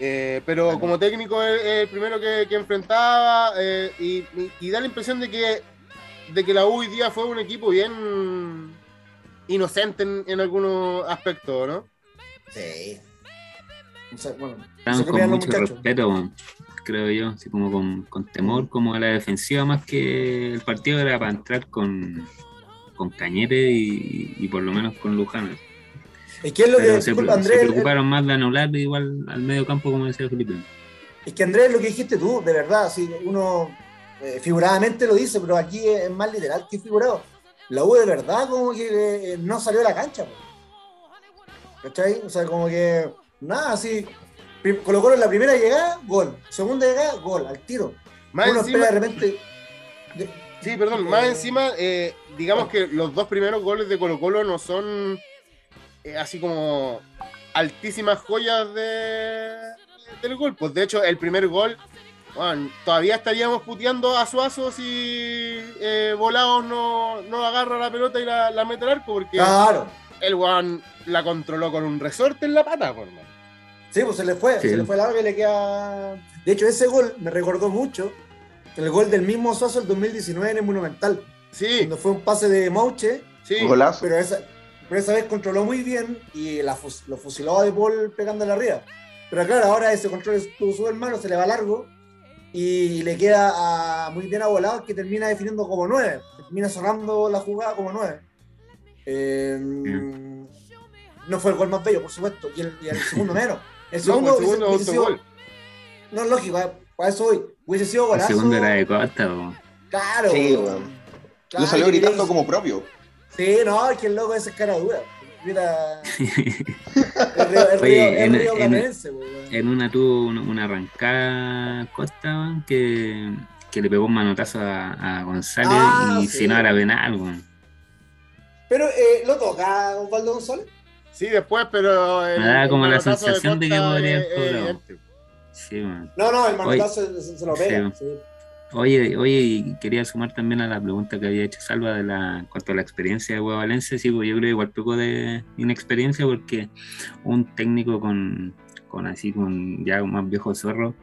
eh, pero como técnico es el primero que, que enfrentaba eh, y, y- y da la impresión de que, de que la U hoy día fue un equipo bien inocente en, en algunos aspectos, ¿no? Sí. O sea, bueno, con mucho respeto, creo yo, así como con, con temor, como a la defensiva, más que el partido era para entrar con, con Cañete y, y por lo menos con Luján. Es que es lo Pero que, se, disculpa, se Andrés, preocuparon más de anular igual al medio campo, como decía Felipe. es que Andrés, lo que dijiste tú, de verdad, si uno eh, figuradamente lo dice, pero aquí es más literal que figurado. La U de verdad como que eh, no salió a la cancha. po. ¿Cachai? O sea, como que nada, así. Prim- Colocó en la primera llegada, gol. Segunda llegada, gol, al tiro. Más uno encima, de repente. de- Sí, perdón, más encima, eh, digamos que los dos primeros goles de Colo Colo no son eh, así como altísimas joyas de, del gol. Pues de hecho, el primer gol, bueno, todavía estaríamos puteando a Suazo si eh, Volados no, no agarra la pelota y la, la mete al arco, porque Claro. el Juan la controló con un resorte en la pata, por mano. Sí, pues se le fue, Sí. se le fue largo y le queda. De hecho, ese gol me recordó mucho el gol del mismo Suazo el 2019 en el Monumental, Sí, cuando fue un pase de Mauche, sí. Golazo. pero esa, pero esa vez controló muy bien y la lo fusiló a De Paul pegándole arriba. Pero claro, ahora ese control estuvo súper malo, se le va largo y le queda a- muy bien a Volado que termina definiendo como 9, termina cerrando la jugada como 9. no fue el gol más bello, por supuesto, y el, y el segundo [LAUGHS] menos. El No, segundo, el segundo hubiese- hubiese sido-. No, lógico, eh, para eso hoy. Hubiese sido El golazo. segundo era de Costa, po. Claro. Sí, weón. Claro, Lo salió gritando como propio. Sí, no, es que el loco ese es cara dura. Mira. [LAUGHS] el río, el Oye, río, el en- río en-. En una tuvo una, una arrancada Costa weón, que, que le pegó un manotazo a, a González Ah, y sí. si no era penal, weón. Pero eh, lo toca Osvaldo González. Sí, después, pero. el- Me da el como la de sensación de que podría evidente. Sí, weón. No, no, el manotazo se, se lo pega. Sí. sí. Oye, oye, y quería sumar también a la pregunta que había hecho Salva de la, en cuanto a la experiencia de Hueva Valencia. Sí, pues yo creo que igual poco de inexperiencia porque un técnico con, con así, con ya un más viejo zorro,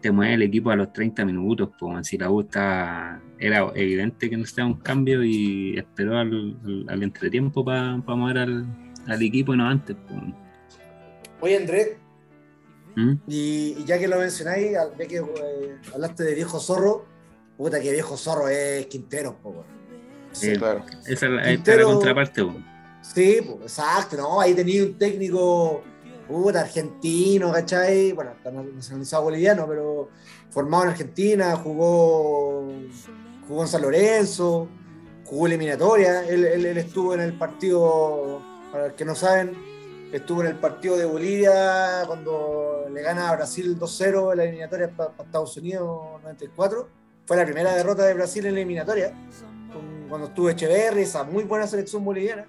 te mueve el equipo a los 30 minutos. Pues, si la U está, era evidente que necesitaba un cambio y esperó al, al, al entretiempo para mover al, al equipo y no antes. Pues. Oye, Andrés, ¿Mm? y, y ya que lo mencionáis, al- ya que eh, hablaste de viejo zorro, puta que viejo zorro es Quintero, po, weón. Sí. Claro. Esa es la, esta es la Quintero- contraparte. Pues. Sí, pues, exacto, ¿no? Ahí tenía un técnico puta, argentino, ¿cachai? Bueno, está nacionalizado boliviano, pero formado en Argentina, jugó, jugó en San Lorenzo, jugó eliminatoria. Él, él- él estuvo en el partido, para los que no saben, estuvo en el partido de Bolivia cuando le gana a Brasil 2-0 en la eliminatoria para Estados Unidos 94. Fue la primera derrota de Brasil en la eliminatoria, cuando estuvo Echeverri, esa muy buena selección boliviana.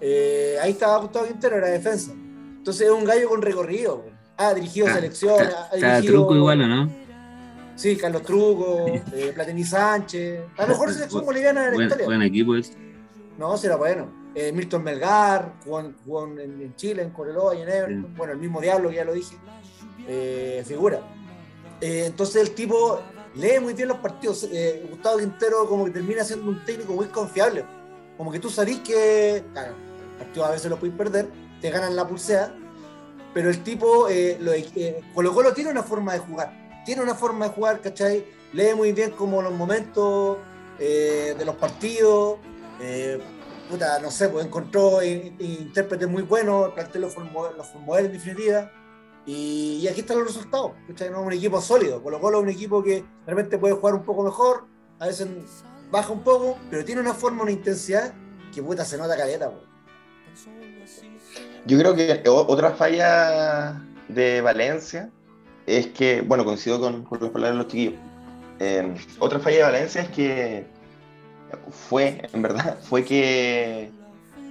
Eh, ahí estaba Gustavo Quintero, era defensa. Entonces es un gallo con recorrido. Ha dirigido selección, ha dirigido. truco igual, ¿o no? Sí, Carlos Truco, [LAUGHS] eh, Platini Sánchez. La mejor selección boliviana de la Buen, historia. buen equipo es. No, será bueno. Eh, Milton Melgar, jugó, jugó en, en Chile, en Coreloa y en Everton. Sí. Bueno, el mismo Diablo, que ya lo dije. Eh, figura. Eh, entonces el tipo lee muy bien los partidos. Eh, Gustavo Quintero como que termina siendo un técnico muy confiable. Como que tú sabés que, claro, partidos a veces lo puedes perder, te ganan la pulsea, pero el tipo, eh, lo, eh, Colo Colo tiene una forma de jugar. Tiene una forma de jugar, ¿cachai? Lee muy bien como los momentos de los partidos. Puta, no sé, pues encontró intérpretes muy buenos, el plantel lo formó, en definitiva. Y, aquí están los resultados. ¿cachai? No, un equipo sólido. Colo Colo es un equipo que realmente puede jugar un poco mejor, a veces baja un poco, pero tiene una forma, una intensidad que puta se nota caleta. pues. Yo creo que otra falla de Valencia es que, bueno, coincido con, con las palabras de los chiquillos. Eh, otra falla de Valencia es que fue, en verdad, fue que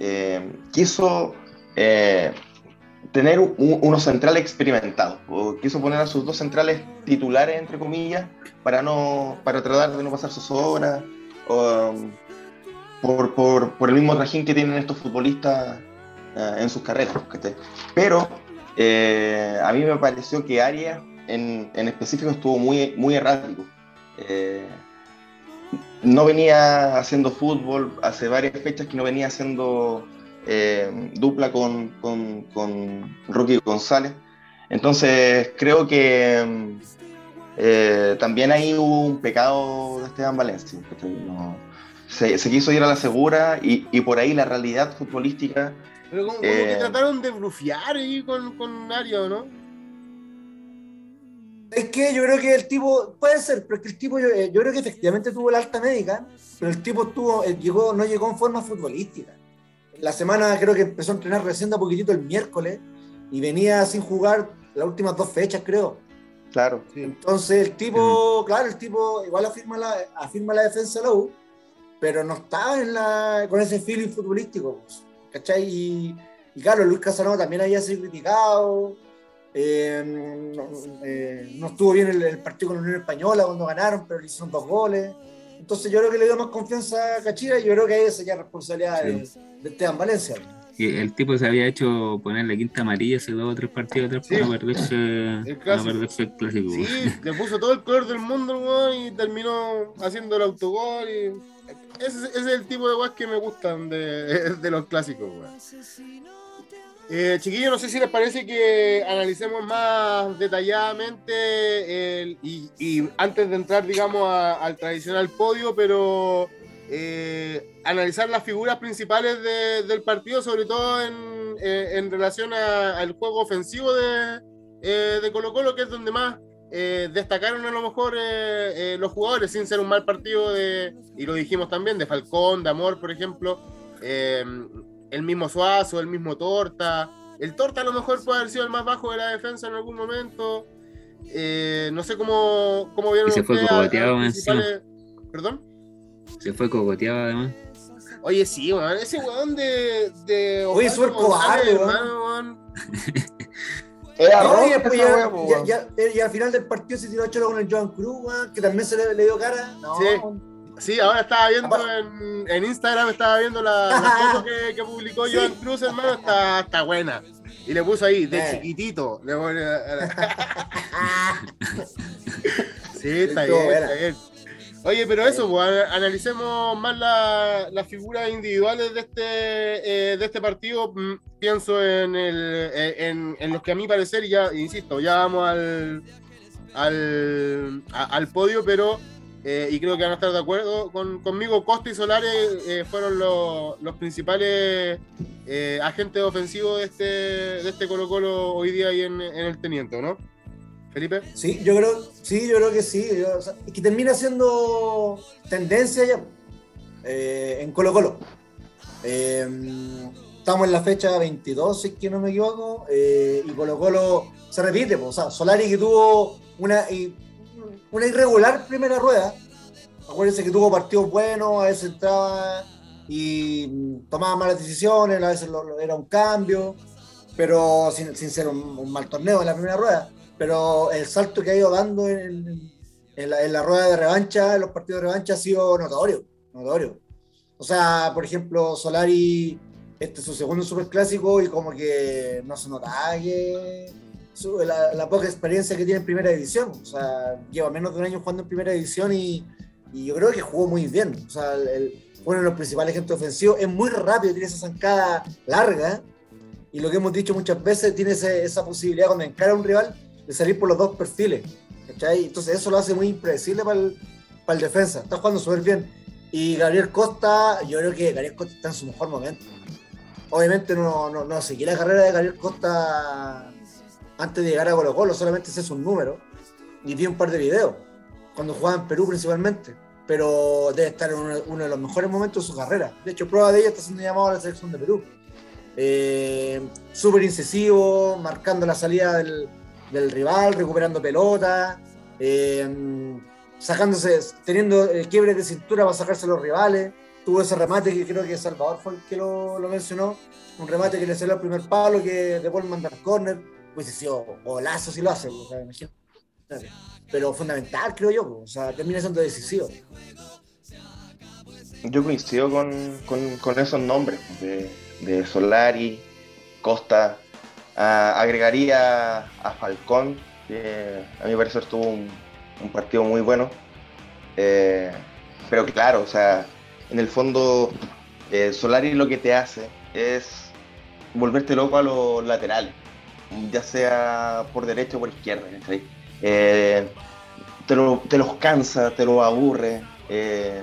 eh, quiso eh, tener un- unos centrales experimentados, o quiso poner a sus dos centrales titulares, entre comillas, para no para tratar de no pasar sus um, por, por, por, el mismo trajín que tienen estos futbolistas uh, en sus carreras. Pero eh, a mí me pareció que Arias en, en, específico estuvo muy, muy errático. No venía haciendo fútbol, hace varias fechas que no venía haciendo eh, dupla con, con, con Rocky González. Entonces creo que eh, también ahí hubo un pecado de Esteban Valencia. No, se, se, quiso ir a la segura y, y, por ahí la realidad futbolística. Pero como, como eh, que trataron de blufiar ahí con, con Ario, ¿no? Es que yo creo que el tipo, puede ser, pero es que el tipo, yo, eh, yo creo que efectivamente tuvo la alta médica, pero el tipo tuvo, llegó, no llegó en forma futbolística. La semana creo que empezó a entrenar recién de a poquitito el miércoles y venía sin jugar las últimas dos fechas, creo. Claro. Entonces el tipo, claro, el tipo igual afirma la, afirma la defensa de la U, pero no estaba en la, con ese feeling futbolístico, pues, ¿cachai? Y, y, claro, Luis Casanova también había sido criticado, eh, no, eh, no, estuvo bien el, el, partido con la Unión Española cuando ganaron, pero le hicieron dos goles. Entonces yo creo que le dio más confianza a Cachira y yo creo que ahí esa ya responsabilidad sí. de, de Esteban Valencia. el tipo se había hecho poner la quinta amarilla hace dos o tres partidos atrás sí. para perderse el perderse el clásico. Sí, le puso todo el color del mundo y terminó haciendo el autogol. Y... Ese, ese, es el tipo de guas que me gustan de, [LAUGHS] de los clásicos. Eh, chiquillos, no sé si les parece que analicemos más detalladamente y, antes de entrar, digamos, al tradicional podio, pero eh, analizar las figuras principales de, del partido, sobre todo en, eh, relación al juego ofensivo de, eh, de, Colo Colo, que es donde más destacaron a lo mejor los jugadores, sin ser un mal partido, de, y lo dijimos también, de Falcón, de Amor, por ejemplo. El mismo Suazo, el mismo Torta. El Torta a lo mejor puede haber sido el más bajo de la defensa en algún momento. no sé cómo, cómo vieron y se fue cogoteado ¿Perdón? Se fue cogoteado además. Oye, sí, weón. Ese weón de. de Oye, es cobarde, weón. [LAUGHS] Era no, y, después ya, huevo, ya, ya, ya, al final del partido se tiró a cholo con el Joan Cruz, weón, que también se le, le dio cara. No, sí. Sí, ahora estaba viendo en, en Instagram, estaba viendo la, la foto que, que, publicó sí. Joan Cruz, hermano, está, está buena. Y le puso ahí, de eh. chiquitito. Le pone... [LAUGHS] sí, está bien, está bien. Oye, pero eso, pues, analicemos más las la figuras individuales de este, eh, de este partido. Mm, pienso en, el, en, en, los que a mi parecer, ya insisto, ya vamos al, al, a, al podio, pero, eh, y creo que van a estar de acuerdo con, conmigo, Costa y Solares eh, fueron los, los principales eh, agentes ofensivos de este, de este Colo Colo hoy día ahí en, en el Teniente, ¿no? Felipe. Sí, yo creo, sí, yo creo que sí. Sea, que termina siendo tendencia ya eh, en Colo Colo. Eh, estamos en la fecha 22, si es que no me equivoco, y Colo Colo se repite. O sea, Solari que tuvo una, una irregular primera rueda. Acuérdense que tuvo partidos buenos, a veces entraba y tomaba malas decisiones, a veces lo, era un cambio, pero sin, ser un, mal torneo en la primera rueda pero el salto que ha ido dando en, la, rueda de revancha, en los partidos de revancha, ha sido notorio, notorio. O sea, por ejemplo, Solari, este es su segundo superclásico y como que no se notaba que la, poca experiencia que tiene en primera división. O sea, lleva menos de un año jugando en primera división y, yo creo que jugó muy bien. O sea, el, el, uno de los principales agentes ofensivos es muy rápido, tiene esa zancada larga. Y lo que hemos dicho muchas veces, tiene esa posibilidad cuando encara a un rival de salir por los dos perfiles. Entonces eso lo hace muy impredecible para el, para defensa. Está jugando súper bien. Y Gabriel Costa, yo creo que Gabriel Costa está en su mejor momento. Obviamente no, no, no la carrera de Gabriel Costa antes de llegar a Colo Colo, solamente ese es un número. Y vi un par de videos, cuando jugaba en Perú principalmente. Pero debe estar en uno, de los mejores momentos de su carrera. De hecho, prueba de ella está siendo llamado a la selección de Perú. Eh, súper incisivo, marcando la salida del, rival, recuperando pelota, eh, sacándose, teniendo el quiebre de cintura para sacarse los rivales. Tuvo ese remate que creo que Salvador fue el que lo, lo mencionó, un remate que le salió al primer palo, que de Paul mandar corner, pues sido golazo si lo hace. Pero fundamental, creo yo, o sea, termina siendo decisivo. yo coincido con, con- esos nombres de, de Solari, Costa. Ah, agregaría a Falcón, que a mi parecer tuvo un, un partido muy bueno. Eh, pero claro, o sea, en el fondo, eh, Solari lo que te hace es volverte loco a los laterales, ya sea por derecha o por izquierda. ¿cachai? Eh, te, lo- te los cansa, te los aburre, eh,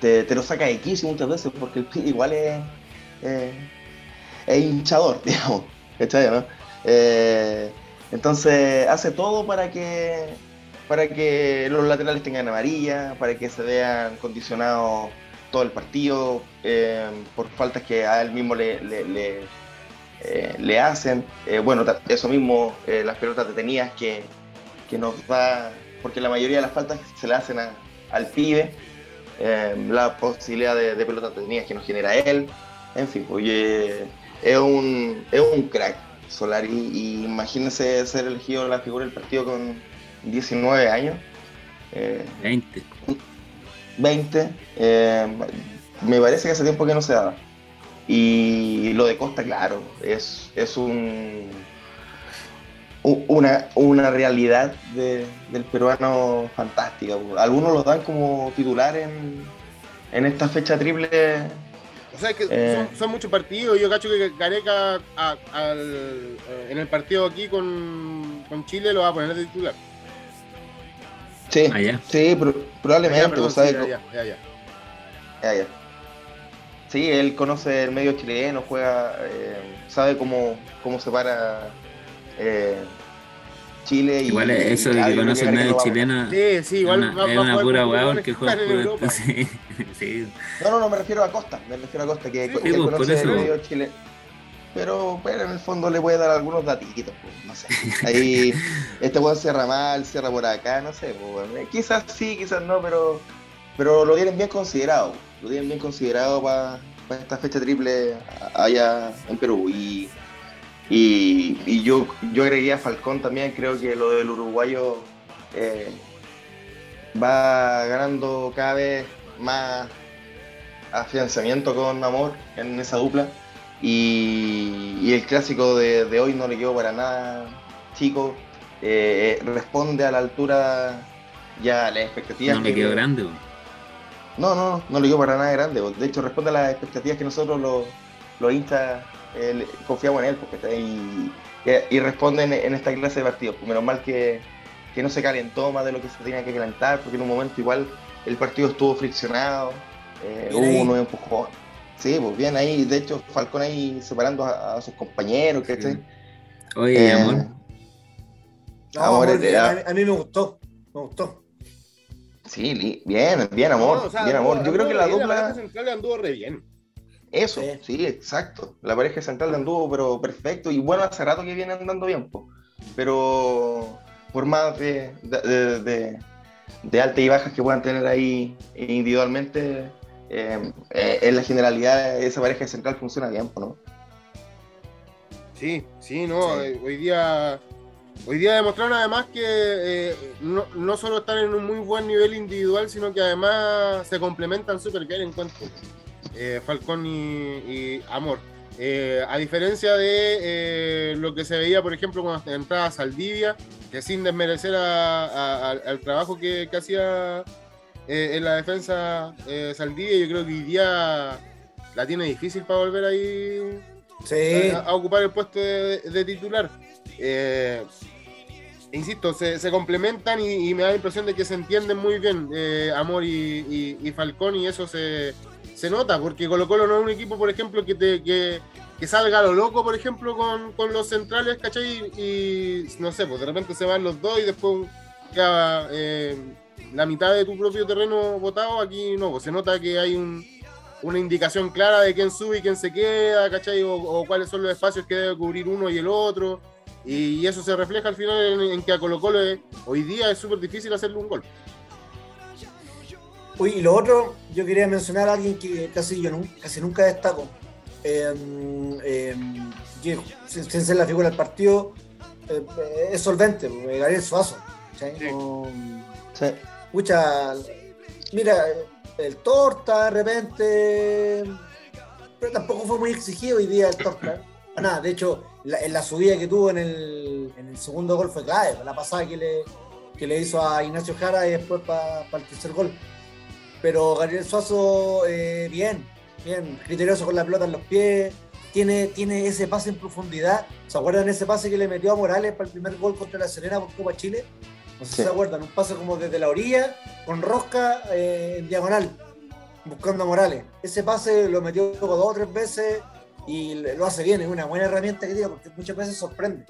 te, te lo saca de quicio muchas veces porque el pibe igual es, eh, hinchador, [LAUGHS] digamos. ¿cachai, no? Entonces hace todo para que para que los laterales tengan amarilla, para que se vean condicionados todo el partido por faltas que a él mismo le, eh, le hacen. Eh, bueno, eso mismo, eh, las pelotas detenidas que, que nos da, porque la mayoría de las faltas se le hacen a- al pibe, eh, la posibilidad de, de pelotas detenidas que nos genera él, en fin, oye, es un, es un crack Solari y imagínense ser elegido la figura del partido con 19 años. eh, 20. 20. eh, me parece que hace tiempo que no se daba. Y lo de Costa, claro, es, es un, una, una realidad de- del peruano fantástica. Algunos lo dan como titular en, en esta fecha triple. O sea, es que Eh. son, son muchos partidos. Yo cacho que Gareca a- al- eh, en el partido aquí con, con Chile lo va a poner de titular. Sí, Allá. sí, pro- probablemente. Ya, perdón, o sea, sí, ya, ya, ya, ya. Ya, ya. Sí, él conoce el medio chileno, juega, eh, sabe cómo, cómo se para eh, Chile y Igual es eso y, de que conoce el medio chileno. Sí, sí, igual es una, va- es una pura jugadores porque que juega. [LAUGHS] Sí, sí. No, no, no, me refiero a Costa, me refiero a Costa, que, Sí, que pues, conoce eso. el medio chileno. Pero, pero en el fondo le puede dar algunos datitos, pues, no sé. [LAUGHS] Ahí este weón cierra mal, cierra por acá, no sé. pues. Eh, Quizás sí, quizás no, pero, pero lo tienen bien considerado. Lo tienen bien considerado para esta fecha triple allá en Perú. Y, y, y yo, yo agregué a Falcón también, creo que lo del uruguayo eh, va ganando cada vez más afianzamiento con Amor en esa dupla. Y, y el clásico de, de hoy no le quedó para nada chico. Eh, responde a la altura ya a las expectativas. No le que- quedó grande. weón. No, no, no le quedó para nada grande. De hecho, responde a las expectativas que nosotros los, los hinchas eh, confiamos en él. Porque, está ahí y, y responde en, en esta clase de partidos. Pues menos mal que, que no se calentó más de lo que se tenía que calentar, porque en un momento igual el partido estuvo friccionado, eh, hubo unos empujones. Sí, pues bien ahí, de hecho Falcón ahí separando a, a sus compañeros, ¿cachai? Sí. Oye, Eh, amor, No, Amor, amor, era- a, mí, a mí me gustó. Me gustó. Sí, bien, bien amor, No, o sea, bien anduvo- amor. Yo creo que la dupla... pareja central anduvo re bien. Eso, Sí. sí. exacto. La pareja central de anduvo, pero perfecto. Y bueno, hace rato que viene andando bien, po. pero por más de, de, de- de- de altas y bajas que puedan tener ahí individualmente, eh, eh, en la generalidad esa pareja central funciona bien, po, ¿no? Sí, sí, no. Sí. eh, Hoy día hoy día demostraron además que eh, no, no solo están en un muy buen nivel individual, sino que además se complementan súper bien en cuanto eh, Falcón y, y Amor. Eh, a diferencia de eh, lo que se veía, por ejemplo, cuando entraba Saldivia, que sin desmerecer a- a- al, al trabajo que, que hacía eh, en la defensa eh, Saldivia, yo creo que hoy día la tiene difícil para volver ahí Sí. a, a ocupar el puesto de, de titular. Eh, insisto, se, se complementan y, y me da la impresión de que se entienden muy bien eh, Amor y, y- y Falcón y eso se, se nota, porque Colo Colo no es un equipo, por ejemplo, que, te, que, que salga a lo loco, por ejemplo, con, con los centrales, ¿cachai? Y no sé, pues de repente se van los dos y después queda eh, la mitad de tu propio terreno votado. Aquí no, pues se nota que hay un, una indicación clara de quién sube y quién se queda, ¿cachai? O, o cuáles son los espacios que debe cubrir uno y el otro. Y, eso se refleja al final en, en que a Colo Colo eh, hoy día es súper difícil hacerle un gol. Uy, y lo otro, yo quería mencionar a alguien que casi yo nun- casi nunca destaco. Eh, eh, que sin, sin ser la figura del partido, eh, es solvente, eh, Gabriel Suazo. Sí. Sí. Pucha, mira, el torta de repente, pero tampoco fue muy exigido hoy día el torta. [CLEARS THROAT] Nada, de hecho, la- en la subida que tuvo en el, en el segundo gol fue clave, la pasada que le, que le hizo a Ignacio Jara y después para el tercer gol. Pero Gabriel Suazo, eh, bien, bien, criterioso con la pelota en los pies, tiene, tiene ese pase en profundidad. ¿Se acuerdan ese pase que le metió a Morales para el primer gol contra la Serena por Copa Chile? No sé si se acuerdan, un pase como desde la orilla, con rosca eh, en diagonal, buscando a Morales. Ese pase lo metió dos o tres veces y lo hace bien, es una buena herramienta que tiene porque muchas veces sorprende.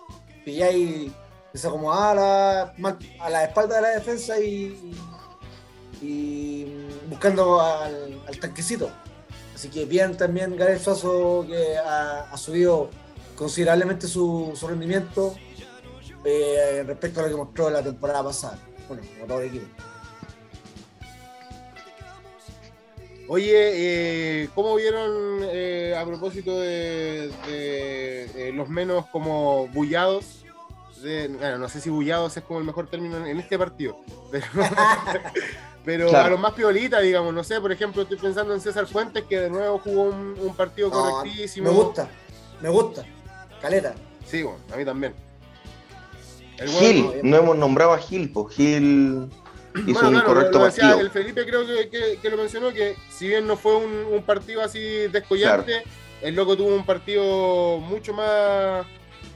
Se acomoda a la, mal- a la espalda de la defensa y, y buscando al, tanquecito. Así que bien también Gabriel Suazo que ha, ha subido considerablemente su, su rendimiento eh, respecto a lo que mostró la temporada pasada. Bueno, como todo el equipo. Oye, eh, ¿cómo vieron eh, a propósito de, de, eh, los menos como bullados? De- bueno, no sé si bullados es como el mejor término en, en este partido, [LAUGHS] pero, pero Claro. a los más piolitas, digamos, no sé, por ejemplo, estoy pensando en César Fuentes, que de nuevo jugó un, un partido No, correctísimo. me gusta, me gusta. Caleta. Sí, bueno, a mí también. El Gil, bueno- no hemos nombrado a Gil, pues Gil hizo Bueno, un claro, correcto lo decía partido. el Felipe creo que, que- que lo mencionó, que si bien no fue un, un partido así descollante, el loco tuvo un partido mucho más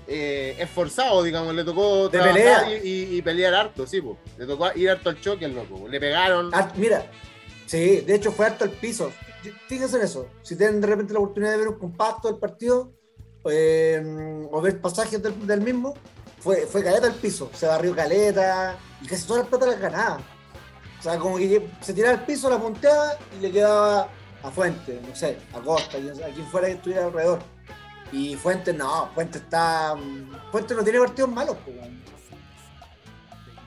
eh, esforzado, digamos, le tocó De pelea. y, y- y pelear harto, sí, po. le tocó ir harto al choque al loco, le pegaron. Art- mira, sí, de hecho fue harto el piso. Fíjense en eso. Si tienen de repente la oportunidad de ver un compacto del partido eh, o ver pasajes del, del mismo, fue, fue caleta el piso. Se barrió caleta y casi todas las plata las ganaba. O sea, como que se tiraba al piso, la punteaba y le quedaba a Fuente, no sé, a Costa, a quien fuera que estuviera alrededor. Y Fuente, no, Fuente está. Fuente no tiene partidos malos, pues.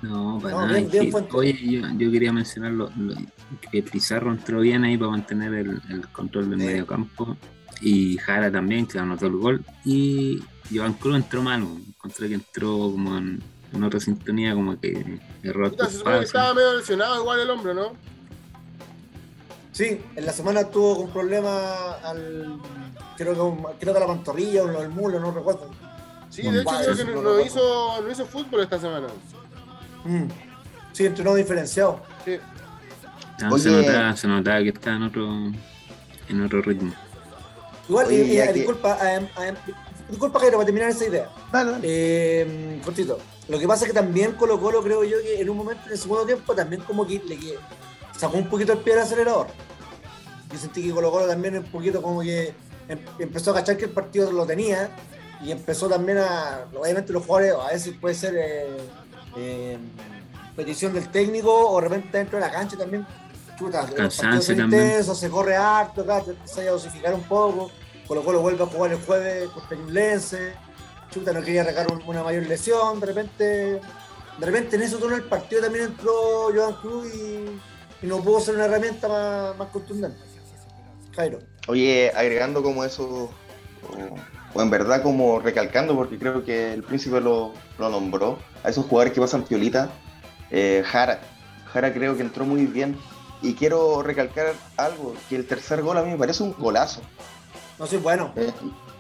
No, para No, nada. bien, bien, Gil. Fuente. Oye, yo, yo quería mencionar lo- lo- que Pizarro entró bien ahí para mantener el, el control del Sí. medio campo. Y Jara también, que anotó el gol. Y Joan Cruz entró mal. Encontré que entró como en, en otra sintonía, como que por se supone que estaba medio lesionado igual el hombre, ¿no? Sí, en la semana tuvo con problemas al. Creo que, un- creo que a la pantorrilla o al mulo, no recuerdo. Sí, de hecho creo que no, hizo, no hizo fútbol esta semana. Mm. Sí, entrenó diferenciado. Sí. Ah, se, notaba, se notaba que está en otro, en otro ritmo. Igual, Oye, eh, eh, que- disculpa, Jairo, para terminar esa idea. Dale, dale. Eh, cortito. Lo que pasa es que también Colo Colo, creo yo, que en un momento en el segundo tiempo también como que le que sacó un poquito el pie del acelerador. Yo sentí que Colo Colo también un poquito como que em- empezó a cachar que el partido lo tenía y empezó también a, obviamente los jugadores a veces puede ser eh, eh, petición del técnico o de repente dentro de la cancha también. Chuta, los partidos Cansancio son también. intensos, se corre harto, acá, se a dosificar un poco. Colo Colo vuelve a jugar el jueves contra Ñublense chuta, no quería arrancar un- una mayor lesión, de repente, de repente en eso turno del partido también entró Joan Cruz y, y no pudo ser una herramienta más, más contundente. Jairo. Oye, agregando como eso, o, o en verdad como recalcando, porque creo que el príncipe lo, lo nombró, a esos jugadores que pasan piolita, eh, Jara. Jara creo que entró muy bien. Y quiero recalcar algo, que el tercer gol a mí me parece un golazo. No soy bueno. Eh,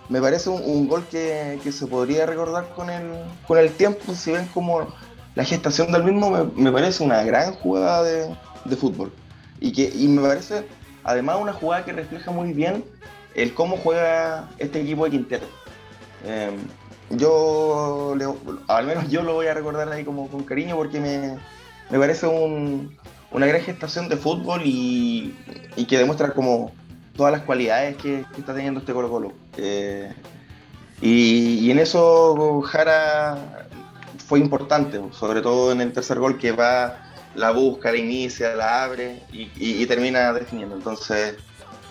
me parece un, gol que, que se podría recordar con el, con el tiempo, si ven como la gestación del mismo, me, parece una gran jugada de, de fútbol. Y, que, y me parece además una jugada que refleja muy bien el cómo juega este equipo de Quintero. Eh, yo, le- al menos yo lo voy a recordar ahí como con cariño porque me, me parece un- una gran gestación de fútbol y, y que demuestra como todas las cualidades que, que está teniendo este Colo Colo. Eh, y, y en eso Jara fue importante, sobre todo en el tercer gol que va, la busca, la inicia, la abre y, y- y termina definiendo. Entonces,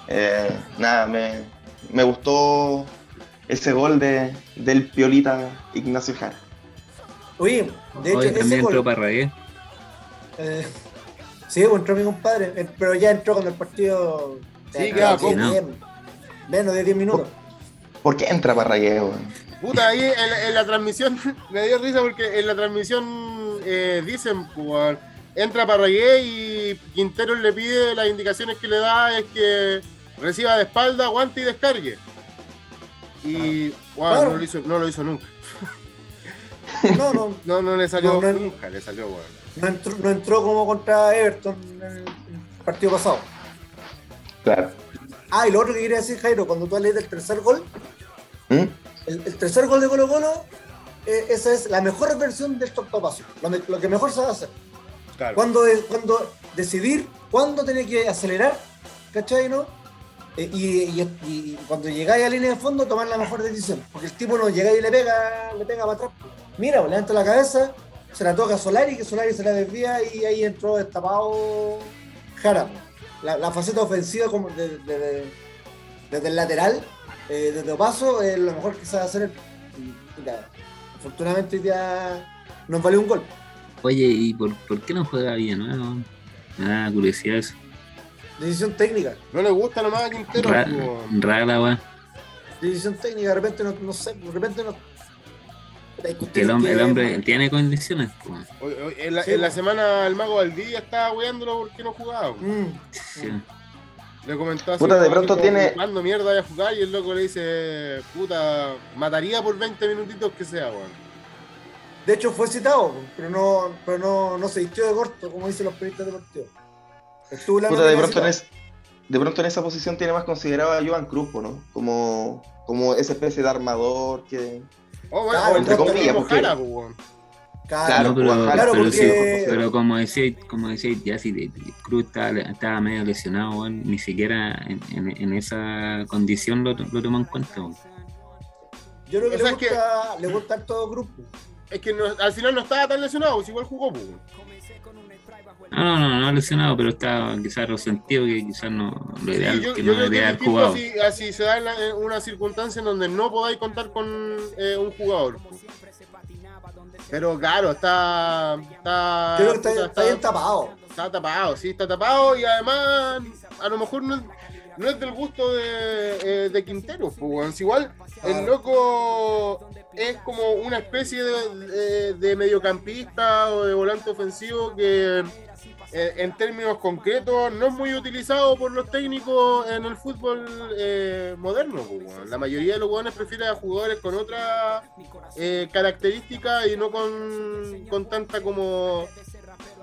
eh, nada, me, me gustó ese gol de, del Piolita Ignacio Jara. Oye, de hecho, Hoy ese también entró gol, Parragué. eh, sí, entró mi compadre, pero ya entró cuando el partido... Sí, queda poco. menos de 10 minutos. ¿Por qué entra Parragués? weón? Puta, ahí en, la- en la transmisión [LAUGHS] me dio risa porque en la transmisión eh, dicen, pues, entra Parragué y y Quintero le pide, las indicaciones que le da es que reciba de espalda, aguante y descargue. Y wow, Claro. no, lo hizo, no lo hizo nunca. [LAUGHS] No, no, No, no le salió No, no. nunca, le salió bueno. no entró, no entró como contra Everton en el partido pasado. Claro. Ah, y lo otro que quería decir, Jairo, cuando tú lees del tercer gol, ¿Mm? el, el tercer gol de Colo Colo, eh, esa es la mejor versión del tortapaso, lo, me- lo que mejor se va a hacer. Claro. Cuando, cuando decidir cuándo tiene que acelerar, ¿cachai? ¿no? Eh, y, y- y cuando llegáis a línea de fondo, tomar la mejor decisión. Porque el tipo no llega y le pega, le pega para atrás. Mira, pues, levanta la cabeza, se la toca a Solari, que Solari se la desvía y ahí entró destapado Jara. La, la faceta ofensiva como de- de- de- desde el lateral, eh, desde paso, es lo mejor que sabe hacer. Y, mira, afortunadamente ya nos valió un gol. Oye, ¿y por, por qué no juega Villanueva? Me da curiosidad eso. Decisión técnica. No le gusta nomás a Quintero. Ra- pues. Rara la weá. Decisión técnica, de repente no, no sé, de repente no. El hombre, el hombre tiene condiciones. pues. Hoy- hoy- En la, Sí, en la semana el mago Valdivia estaba weándolo porque no jugaba. pues. Mm. Sí. Le comentó así. Puta, de pronto que tiene- ¿Cuándo mierda a jugar? Y el loco le dice, puta, mataría por 20 minutitos que sea, weón. De hecho fue citado, pero no, pero no, no se vistió de corto, como dicen los periodistas deportivos. Estuvo la Puta, de pronto, en es- de pronto en esa posición tiene más considerado a Joan Cruz, ¿no? Como, como esa especie de armador que... Oh, bueno, Claro, entre comillas, porque- Jara, pues, weón. Claro, pero, claro, pero, porque- sí, pero como decía, como decía ya si Cruz estaba, estaba medio lesionado, weón, ni siquiera en, en- en esa condición lo, lo toman en cuenta. yo creo que le que- gusta, le gusta todo grupo. Es que no- al final no estaba tan lesionado, pues igual jugó, pues. Weón. No, no, no, lesionado, pero estaba quizás resentido que quizás no lo ideal Sí, yo, que yo no debería haber jugado. así se da en la- en una circunstancia en donde no podáis contar con eh, un jugador. Pero claro, está. está Yo creo que está, está bien tapado. Está tapado, sí, está tapado y además a lo mejor no es, no es del gusto de, eh, de Quintero. pues, igual el loco es como una especie de, de- de mediocampista o de volante ofensivo que eh, en términos concretos no es muy utilizado por los técnicos en el fútbol eh, moderno. pues. La mayoría de los jugadores prefieren a jugadores con otras eh, características y no con, con tanta como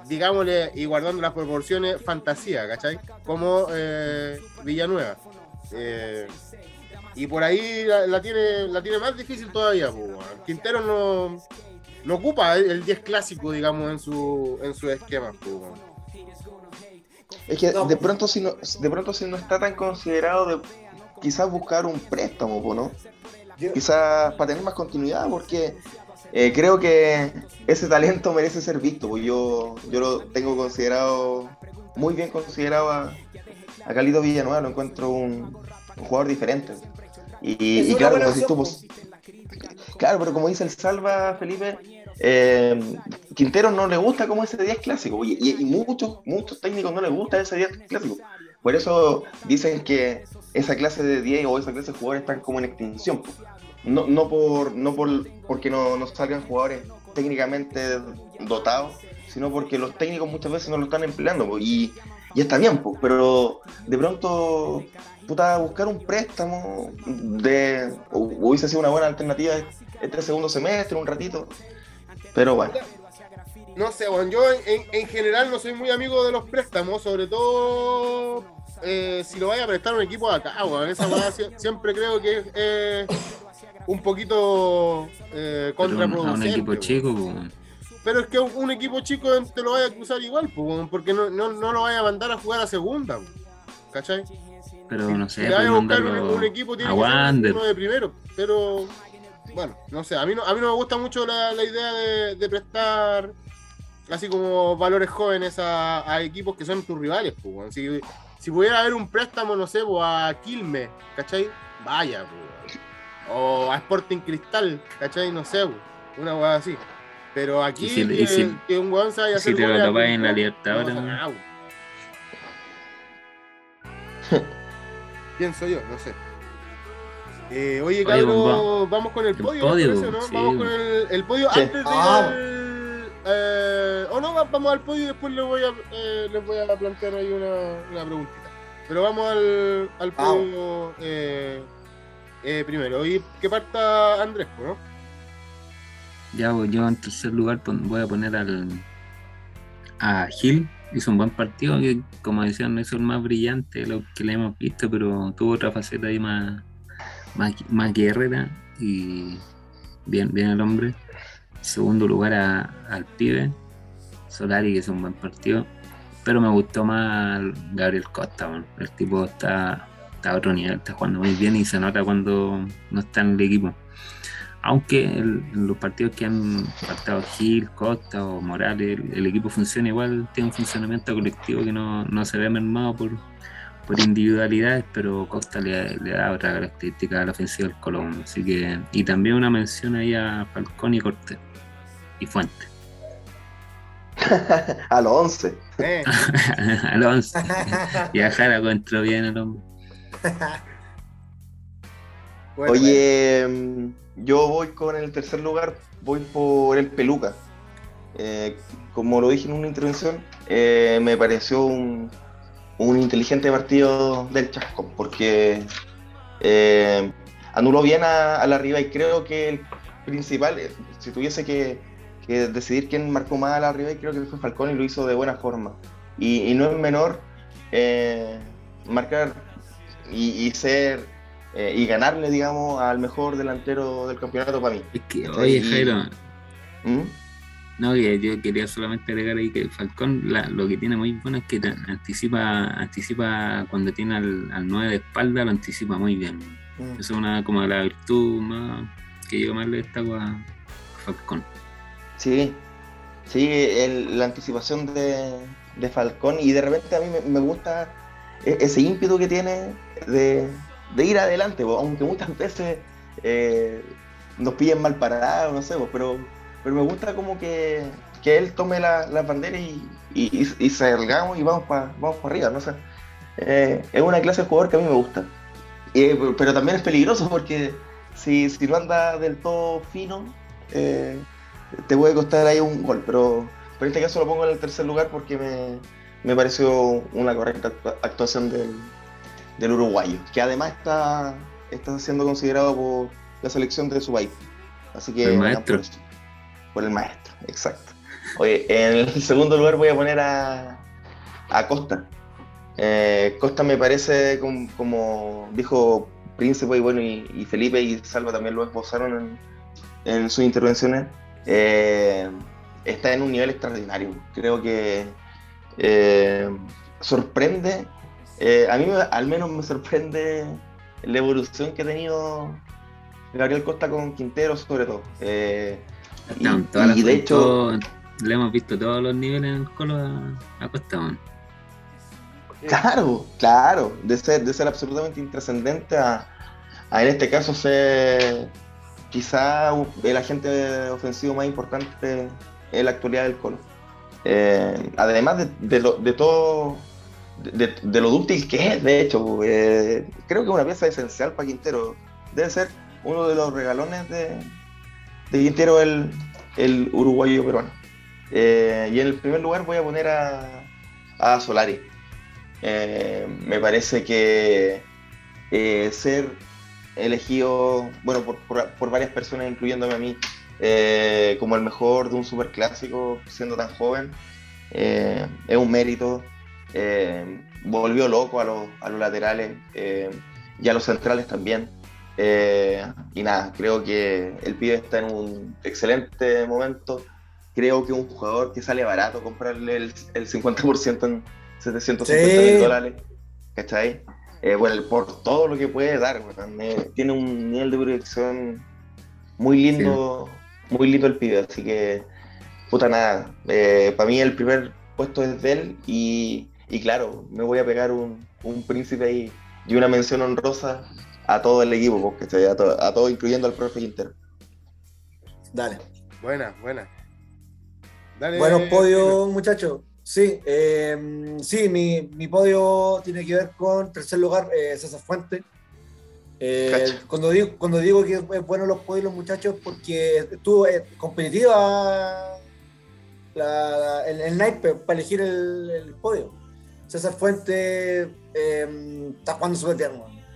digámosle, y guardando las proporciones, fantasía, ¿cachai? Como eh, Villanueva. Eh, y por ahí la, la tiene la tiene más difícil todavía. pues, weón. Quintero no, no ocupa el, el 10 clásico, digamos, en su, en su esquema. pues. Es que No. de pronto si no, de pronto si no está tan considerado de quizás buscar un préstamo, ¿no? Yo- Quizás para tener más continuidad, porque eh, creo que ese talento merece ser visto. pues yo, yo lo tengo considerado, muy bien considerado a, a Calito Villanueva, lo encuentro un, un jugador diferente. Y, y claro, como tú, pues, claro, pero como dice el Salva Felipe, eh, Quintero no le gusta como ese 10 clásico, y, muchos, muchos técnicos no les gusta ese 10 clásico. Por eso dicen que esa clase de 10 o esa clase de jugadores están como en extinción. No, no por no por porque no, no salgan jugadores técnicamente dotados, sino porque los técnicos muchas veces no lo están empleando. y, y está bien, pues, pero de pronto puta, buscar un préstamo de hu- hubiese sido una buena alternativa este segundo semestre, un ratito. Pero bueno, No sé, bueno, yo en, en- en general no soy muy amigo de los préstamos, sobre todo eh, si lo vaya a prestar un equipo de acá, weón. Esa weá sie- siempre creo que es eh, un poquito eh, Pero un- contraproducente. equipo chico, pues. Pero es que un, un equipo chico te lo vaya a cruzar igual, pues, porque no, no, no lo vaya a mandar a jugar a segunda, weón. ¿cachai? pero no Si sé, vaya a buscar un, equipo tiene que ser uno de primero, pero bueno, no sé, a mí no, a mí no me gusta mucho la, la idea de, de prestar así como valores jóvenes a, a equipos que son tus rivales, pues, si, si pudiera haber un préstamo, no sé, pues, a Quilmes, ¿cachai? Vaya, pues, o a Sporting Cristal, ¿cachai? No sé, pues, una weá así. Pero aquí Y si- que, si- que un weón se vaya a y si hacer te lo topáis en la Libertadores, no. [LAUGHS] Pienso yo, no sé. Eh, oye, Oye, cabrón, vamos- con el el podio, podio, ¿te parece, no? sí. Vamos con el, el podio Sí. antes de ir Ah. al, eh, o no, va- vamos al podio y después les voy a, eh, les voy a plantear ahí una, una preguntita. Pero vamos al, al podio eh, eh, primero. Y que parta Andrés, ¿no? Ya pues, yo en tercer lugar voy a poner al a Gil. Hizo un buen partido, que como decían, no hizo el más brillante de lo que le hemos visto, pero tuvo otra faceta ahí más, más, más guerrera y bien, bien el hombre. Segundo lugar a- al pibe, Solari, que hizo un buen partido. Pero me gustó más Gabriel Costa, el tipo está, está a otro nivel, está jugando muy bien y se nota cuando no está en el equipo. Aunque el- los partidos que han faltado Gil, Costa o Morales, el, el equipo funciona igual, tiene un funcionamiento colectivo que no, no se ve mermado por, por individualidades, pero Costa le, le da otra característica a la ofensiva del Colón. Así que, y también una mención ahí a Falcón y Cortés y Fuente. a los 11. Eh, [LAUGHS] Al 11. [LAUGHS] Y a Jara entró bien el hombre. [LAUGHS] bueno, Oye, mm, yo voy con el tercer lugar, voy por el Peluca. Eh, como lo dije en una intervención, eh, me pareció un, un inteligente partido del Chasco, porque eh, anuló bien a, a la Riva y creo que el principal, eh, si tuviese que, que decidir quién marcó más a la Riva, creo que fue Falcón y lo hizo de buena forma. Y, y no es menor eh, marcar y, y ser eh, y ganarle, digamos, al mejor delantero del campeonato para mí. Es que, oye, Jairo, ¿Mm? No, que yo quería solamente agregar ahí que Falcón la- lo que tiene muy bueno es que anticipa, anticipa cuando tiene al, al 9 de espalda, lo anticipa muy bien. Mm. Eso es una como la virtud más que yo más le destaco a Falcón. Sí, sí, la anticipación de, de Falcón y de repente a mí me, gusta e- ese ímpetu que tiene de, de ir adelante, aunque muchas veces eh, nos pillen mal parados, no sé, pero, pero me gusta como que, que él tome la, la bandera y, y, salgamos y vamos para vamos pa arriba, no sé. Eh, es una clase de jugador que a mí me gusta. Eh, pero- pero también es peligroso porque si, si no anda del todo fino, eh, te puede costar ahí un gol, pero, pero en este caso lo pongo en el tercer lugar porque me, me pareció una correcta actua- actuación del, del uruguayo, que además está, está siendo considerado por la selección de su país. Así que El maestro. Por, el maestro, exacto. Oye, en el [LAUGHS] segundo lugar voy a poner a, a Costa. Eh, Costa me parece como, como dijo Príncipe y bueno, y, y Felipe y Salva también lo esbozaron en, en sus intervenciones. Eh, está en un nivel extraordinario. Creo que eh, sorprende, eh, a mí al menos me sorprende la evolución que ha tenido Gabriel Costa con Quintero sobre todo. Y, de hecho, le hemos visto todos los niveles en el colo a, a Costa. man. Claro, claro, de ser, de ser absolutamente intrascendente a, a, en este caso ser quizá el agente ofensivo más importante en la actualidad del Colo. Eh, además de, de todo, de, lo dúctil que es, de hecho, eh, creo que es una pieza esencial para Quintero. Debe ser uno de los regalones de, Quintero el, el uruguayo peruano. Eh, y en el primer lugar voy a poner a, a Solari. Me parece que ser elegido, bueno, por, por- por varias personas, incluyéndome a mí, eh, como el mejor de un superclásico siendo tan joven, eh, es un mérito. Eh, volvió loco a los, a los laterales y a los centrales también. Y nada, creo que el pibe está en un excelente momento. Creo que un jugador que sale barato comprarle el, el 50% en 750 Sí. mil dólares, ¿cachai? Eh, bueno, por todo lo que puede dar. Eh, tiene un nivel de proyección muy lindo, muy lindo el pibe, así que, puta nada, para mí el primer puesto es de él y, y claro, me voy a pegar un, un príncipe ahí y una mención honrosa a todo el equipo, porque ¿cachai? a, to- a todo, incluyendo al profe Quintero. Dale. Buena, buena. Dale, Buenos podios, muchachos. Sí, eh, sí, mi, mi podio tiene que ver con tercer lugar, eh, César Fuente. Eh, cuando, digo, cuando digo que es bueno los podios los muchachos, porque estuvo eh, competitiva la- el, el naipe para elegir el, el podio. César Fuente eh, está jugando súper bien,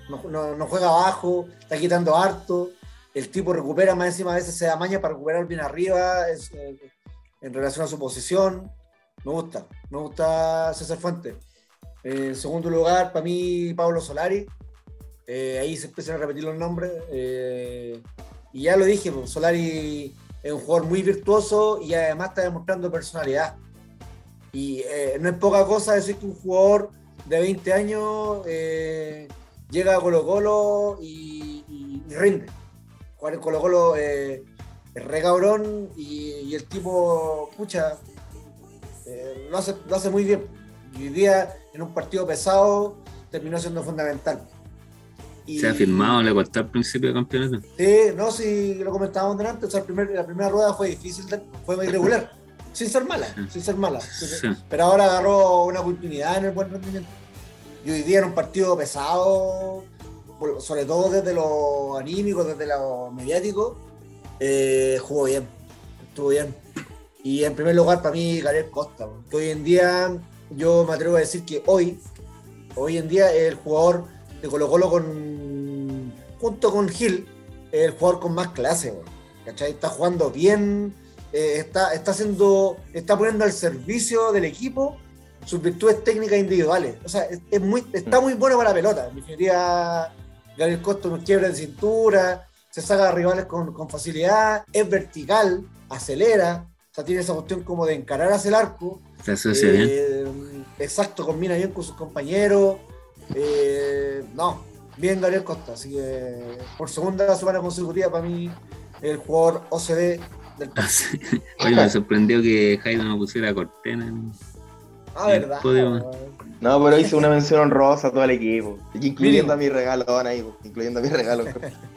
no, no- no juega abajo, está quitando harto. El tipo recupera más encima, a veces se da maña para recuperar bien arriba es, eh, en relación a su posición. Me gusta, me gusta César Fuente. Eh, en segundo lugar, para mí, Pablo Solari. Eh, ahí se empiezan a repetir los nombres. eh, y ya lo dije, pues, Solari es un jugador muy virtuoso y además está demostrando personalidad. Y eh, no es poca cosa decir que un jugador de 20 años llega a Colo Colo y, rinde. Jugar en Colo Colo es re cabrón y el tipo, pucha, eh, lo, hace, lo hace muy bien. Y hoy día en un partido pesado terminó siendo fundamental. Y- Se ha firmado, le costó al principio de campeonato. Sí, no, si lo comentábamos delante, o sea, el primer- la primera rueda fue difícil, fue muy irregular, [LAUGHS] sin ser mala, Sí. sin ser mala. Sí. Pero ahora agarró una continuidad en el buen rendimiento. Y hoy día en un partido pesado, sobre todo desde lo anímico, desde lo mediático, eh, jugó bien, estuvo bien. Y en primer lugar, para mí, Gabriel Costa, que hoy en día, yo me atrevo a decir que hoy, hoy en día, es el jugador de Colo Colo con, junto con Gil, es el jugador con más clase. ¿cachai? Está jugando bien, eh, está, está haciendo, está poniendo al servicio del equipo sus virtudes técnicas individuales. O sea, muy, está muy bueno para la pelota. En definitiva, Gabriel Costa nos quiebra de cintura, se saca a rivales con, con facilidad, es vertical, acelera, o sea, tiene esa cuestión como de encarar hacia el arco. Se asocia bien. Eh, Exacto, combina bien con sus compañeros. Eh, no, bien Gabriel Costa. Así que por segunda semana consecutiva para mí el jugador OCD del Ah. [LAUGHS] Oye, me sorprendió que Jairo no pusiera Cortena. en- Ah, el verdad. No, pero hice una mención honrosa a todo el equipo. Incluyendo a mi regalón ahí, incluyendo a mi regalón. [LAUGHS]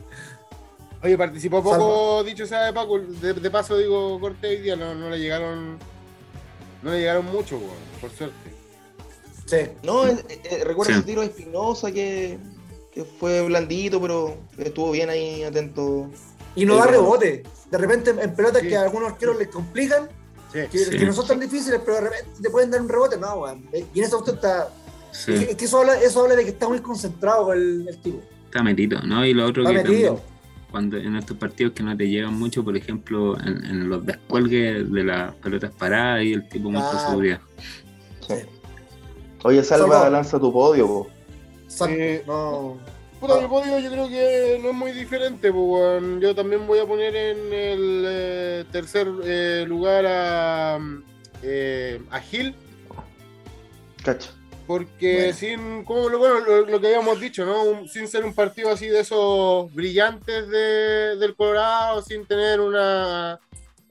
Oye, participó poco, dicho sea de Paco, de, de paso digo corte hoy día, no, no le llegaron. No le llegaron mucho, por suerte. Sí. No, eh, eh, recuerdo Sí. ese tiro de Espinosa que, que fue blandito, pero estuvo bien ahí atento. Y no Sí, da rebote. De repente en pelotas Sí. que a algunos arqueros les complican, Sí. que, Sí. que no son tan difíciles, pero de repente te pueden dar un rebote. No, weón. Eh, Y en esa cuestión está. Sí, Es que, es que eso, habla, eso habla de que está muy concentrado el, el tipo. está metido, ¿no? Y lo otro Está que metido. también, cuando en estos partidos que no te llegan mucho, por ejemplo, en, en los descuelgues de las pelotas paradas y el tipo muestra Claro. seguridad. Sí. Oye, Salva, Salva. lanza tu podio, po. Eh, No. Puta, Ah. mi podio yo creo que no es muy diferente, weón. Yo también voy a poner en el eh, tercer eh, lugar a, eh, a Gil, Cacho. Porque Bueno. sin, como lo, bueno, lo, lo que habíamos dicho, ¿no? Un- sin ser un partido así de esos brillantes de- del Colorado, sin tener una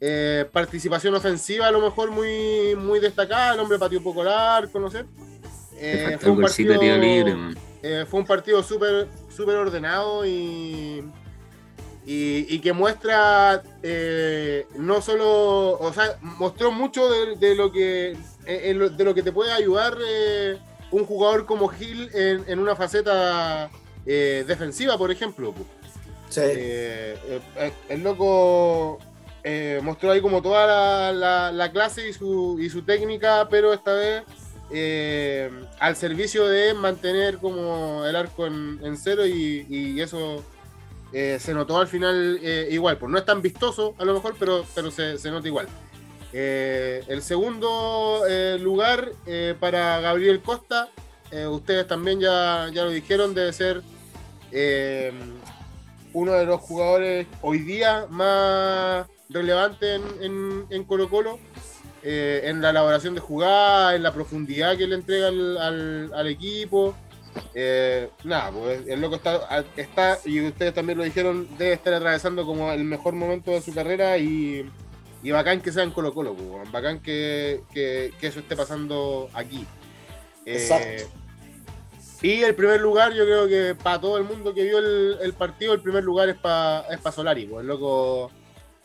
eh, participación ofensiva a lo mejor muy, muy destacada, el hombre pateó poco largo, no sé. Eh, fue un partido- libre, eh, fue un partido súper súper ordenado y, y, y que muestra eh, no solo, o sea, mostró mucho de, de lo que de lo que te puede ayudar eh, un jugador como Gil en, en una faceta eh, defensiva, por ejemplo. Sí. Eh, eh, el loco eh, mostró ahí como toda la, la- la clase y su, y su técnica, pero esta vez eh, al servicio de mantener como el arco en, en cero y, y eso eh, se notó al final eh, igual. Pues no es tan vistoso a lo mejor, pero, pero se, se nota igual. Eh, el segundo eh, lugar eh, para Gabriel Costa, ustedes también ya, ya lo dijeron, debe ser uno de los jugadores hoy día más relevantes en, en, en Colo Colo, en la elaboración de jugada, en la profundidad que le entrega al, al- al equipo. Nada, pues el loco está, está, y ustedes también lo dijeron, debe estar atravesando como el mejor momento de su carrera y, y bacán que sea en Colo Colo, pues, bacán que, que- que eso esté pasando aquí. Eh, Exacto. y el primer lugar, yo creo que para todo el mundo que vio el, el partido, el primer lugar es para es pa Solari. Pues el loco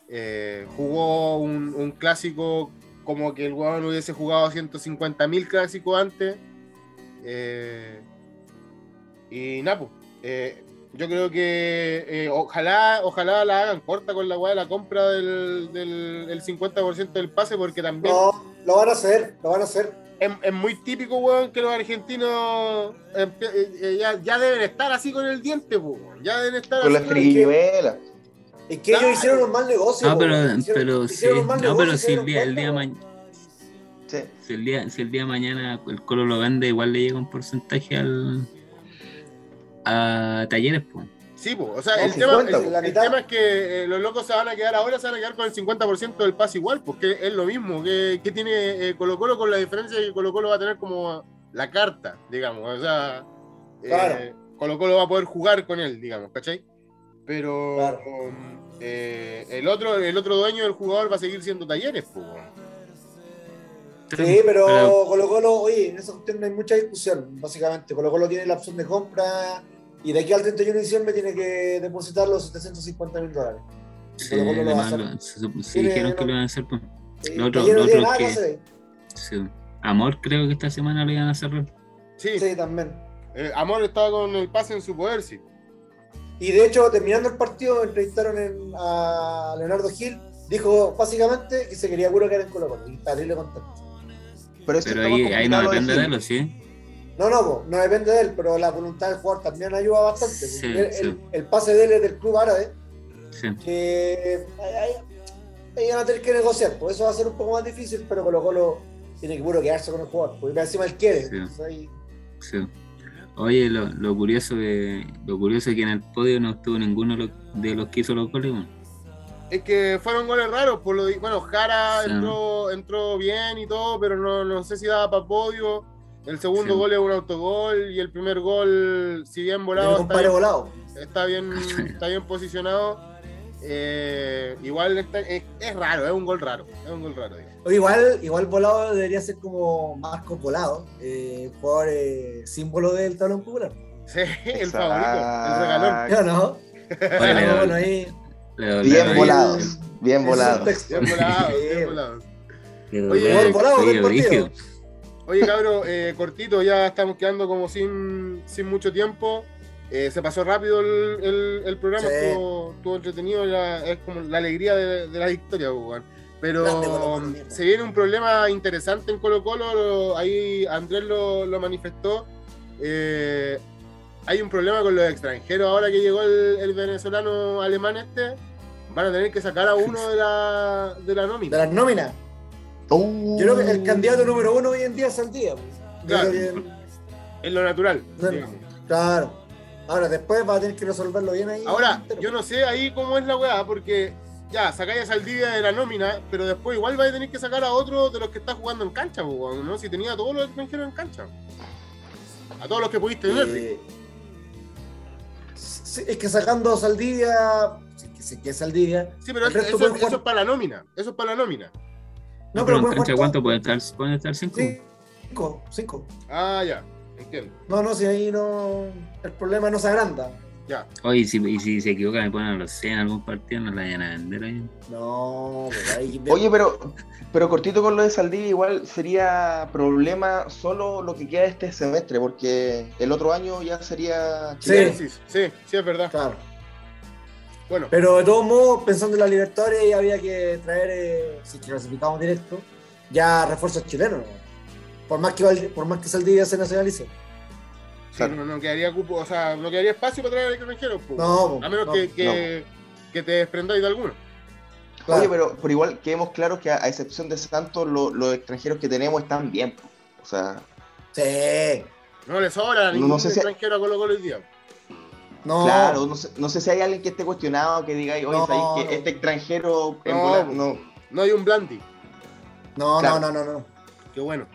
eh, jugó un, un clásico como que el huevón hubiese jugado 150.000 clásicos antes. Eh, y eh, Yo creo que eh, ojalá, ojalá la hagan corta con la weá de la compra del, del, del 50% del pase, porque también No, lo van a hacer, lo van a hacer. es, es muy típico, weón, que los argentinos eh, eh, ya, ya deben estar así con el diente, weón. Ya deben estar Con la así. friguela. Es que ellos hicieron un mal negocio. No, pero, weón. Hicieron- pero sí, hicieron no, pero si el día, el día mañana, Sí. si el día, si el día de mañana el Colo lo vende, igual le llega un porcentaje al a talleres, pues. Sí, po. o sea, No, el, 50, tema, el- el es que eh, los locos se van a quedar ahora, se van a quedar con el 50% del pase igual, porque es lo mismo que, que tiene eh, Colo Colo con la diferencia de que Colo Colo va a tener como la carta, digamos, o sea, eh, Claro. Colo Colo va a poder jugar con él, digamos, ¿cachai? Pero Claro. um, eh, el, otro, el otro dueño del jugador va a seguir siendo talleres, po. Sí, pero, Colo Colo, oye, en esa cuestión no hay mucha discusión, básicamente. Colo Colo tiene la opción de compra y de aquí al 31 de diciembre tiene que depositar los 750 mil dólares. Sí, Colo Colo lo va a hacer. se, se dijeron que lo iban a hacer, pues. Sí, Lo otro- lo otro que que-. Sí. Amor, creo que esta semana lo iban a cerrar. Sí, Sí, también. eh, Amor estaba con el pase en su poder, sí. Y de hecho, terminando el partido, entrevistaron en- a Leonardo Gil. Dijo básicamente que se quería puro quedar en Colo Colo. Y está contento. Pero, eso Pero está más ahí, ahí no depende de él, ¿o ¿sí? No, no, no depende de él, pero la voluntad del jugador también ayuda bastante. Sí, el, sí. el- el pase de él es del club árabe, Sí. que ahí, van a tener que negociar, pues eso va a ser un poco más difícil, pero Colo Colo tiene que puro quedarse con el jugador, porque encima él quiere. Sí. entonces ahí- Sí. Oye, lo, lo curioso de, lo curioso es que en el podio no estuvo ninguno de los, de los que hizo los goles. Es que fueron goles raros, por lo di- bueno, Jara Sí. entró, entró bien y todo, pero no, no sé si daba para podio. El segundo Sí. gol es un autogol y el primer gol, si bien volado, un está bien, volado. está bien, [LAUGHS] está bien posicionado. eh, igual está- es, es raro, es un gol raro, es un gol raro. igual, igual volado debería ser como Marco Volado, eh, jugador eh, símbolo del tablón popular. Sí, el Exacto. favorito, el regalón. ¿Ya no? Le- [LAUGHS] bueno, ahí. Bien volados. Bien volados. [LAUGHS] Bien volado, Sí. bien volado. le- Oye, le- Jugador volado oye, del partido. brígido. Oye, cabro, eh, cortito, ya estamos quedando como sin, sin mucho tiempo. Eh, se pasó rápido el, el- el programa, Sí. estuvo, estuvo entretenido, ya es como la alegría de, de la victoria, pues, weón. Pero Grande se viene un problema interesante en Colo Colo, lo- ahí Andrés lo, lo manifestó. Eh, hay un problema con los extranjeros ahora que llegó el, el venezolano alemán este. Van a tener que sacar a uno de la, de la De nómina. las nóminas. Uh. Yo creo que el candidato número uno hoy en día es Saldía. Claro. Es [LAUGHS] lo natural. Claro. Ahora, después va a tener que resolverlo bien ahí. Ahora, Pero- yo no sé ahí cómo es la weá, porque ya, sacáis a Saldivia de la nómina, pero después igual vais a tener que sacar a otro de los que está jugando en cancha, ¿no? Si tenía a todos los extranjeros en cancha. A todos los que pudiste tener. Eh, sí, es que sacando Saldivia, sí, que sé que es Saldivia. sí, pero el eso, resto eso- pueden eso jugar- es para la nómina. Eso es para la nómina. No, pero pero en pueden cancha jugar cuánto todos. puede estar, pueden estar cinco. Cinco, cinco. Ah, ya, entiendo. No, no, si ahí no. El problema no se agranda. Ya. Oye, y si, y si se equivoca, me ponen a los 100 en algún partido, no la vayan a vender ahí. No, pero ahí. [LAUGHS] Oye, pero, pero cortito con lo de Saldivia, igual sería problema solo lo que queda este semestre, porque el otro año ya sería Sí. chileno. Sí, sí, sí, es verdad. Claro. Bueno, Pero de todos modos, pensando en la Libertadores, ya había que traer, eh, si clasificamos directo, ya refuerzos chilenos. ¿no? Por más que por más que Saldivia se nacionalice. Claro. no, no quedaría cupo, o sea, no quedaría espacio para traer extranjeros, po, No, a menos no, que, que, que te desprendáis de alguno. Claro. Oye, pero, pero igual quedemos claros que a, a excepción de Santos, lo- los extranjeros que tenemos están bien. O sea, Sí. No le sobra ningún no sé si- extranjero a Colo Colo hoy día. No. claro, no sé, no sé si hay alguien que esté cuestionado, que diga, oye, No, ¿sabéis que no. este extranjero en po. no. No hay un Blandi. No, Claro. no, no, no, no. Qué bueno.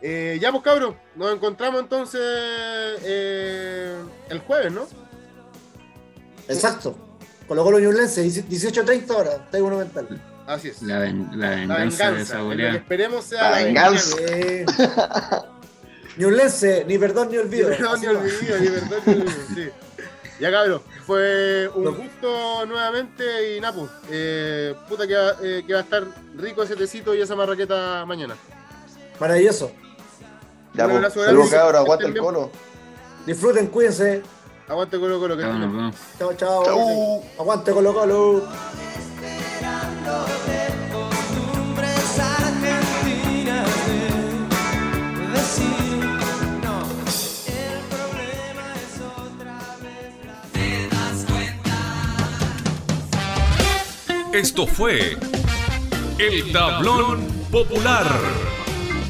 Eh, ya pues cabros, nos encontramos entonces eh, el jueves, ¿no? Exacto. Colo Colo Ñublense, 18.30 horas, está monumental. Así es. La, ven- la La venganza, de esa que esperemos sea La la, venganza. venganza. Ñublense, ni perdón ni Ni olvido. perdón Así ni olvido, ni perdón ni olvido, sí. Ya cabros, fue un No. gusto nuevamente y Napo, eh, puta que va, eh, que va a estar rico ese tecito y esa marraqueta mañana. Maravilloso. Ya, Un abrazo saludos grande. Que aguanta el colo. Disfruten, cuídense. Aguante Colo Colo. que Chao, vemos. Chao, chao. Chau. Aguante Colo Colo. costumbres argentinas de decir no. El problema es otra vez la te das cuenta. Esto fue El Tablón Popular.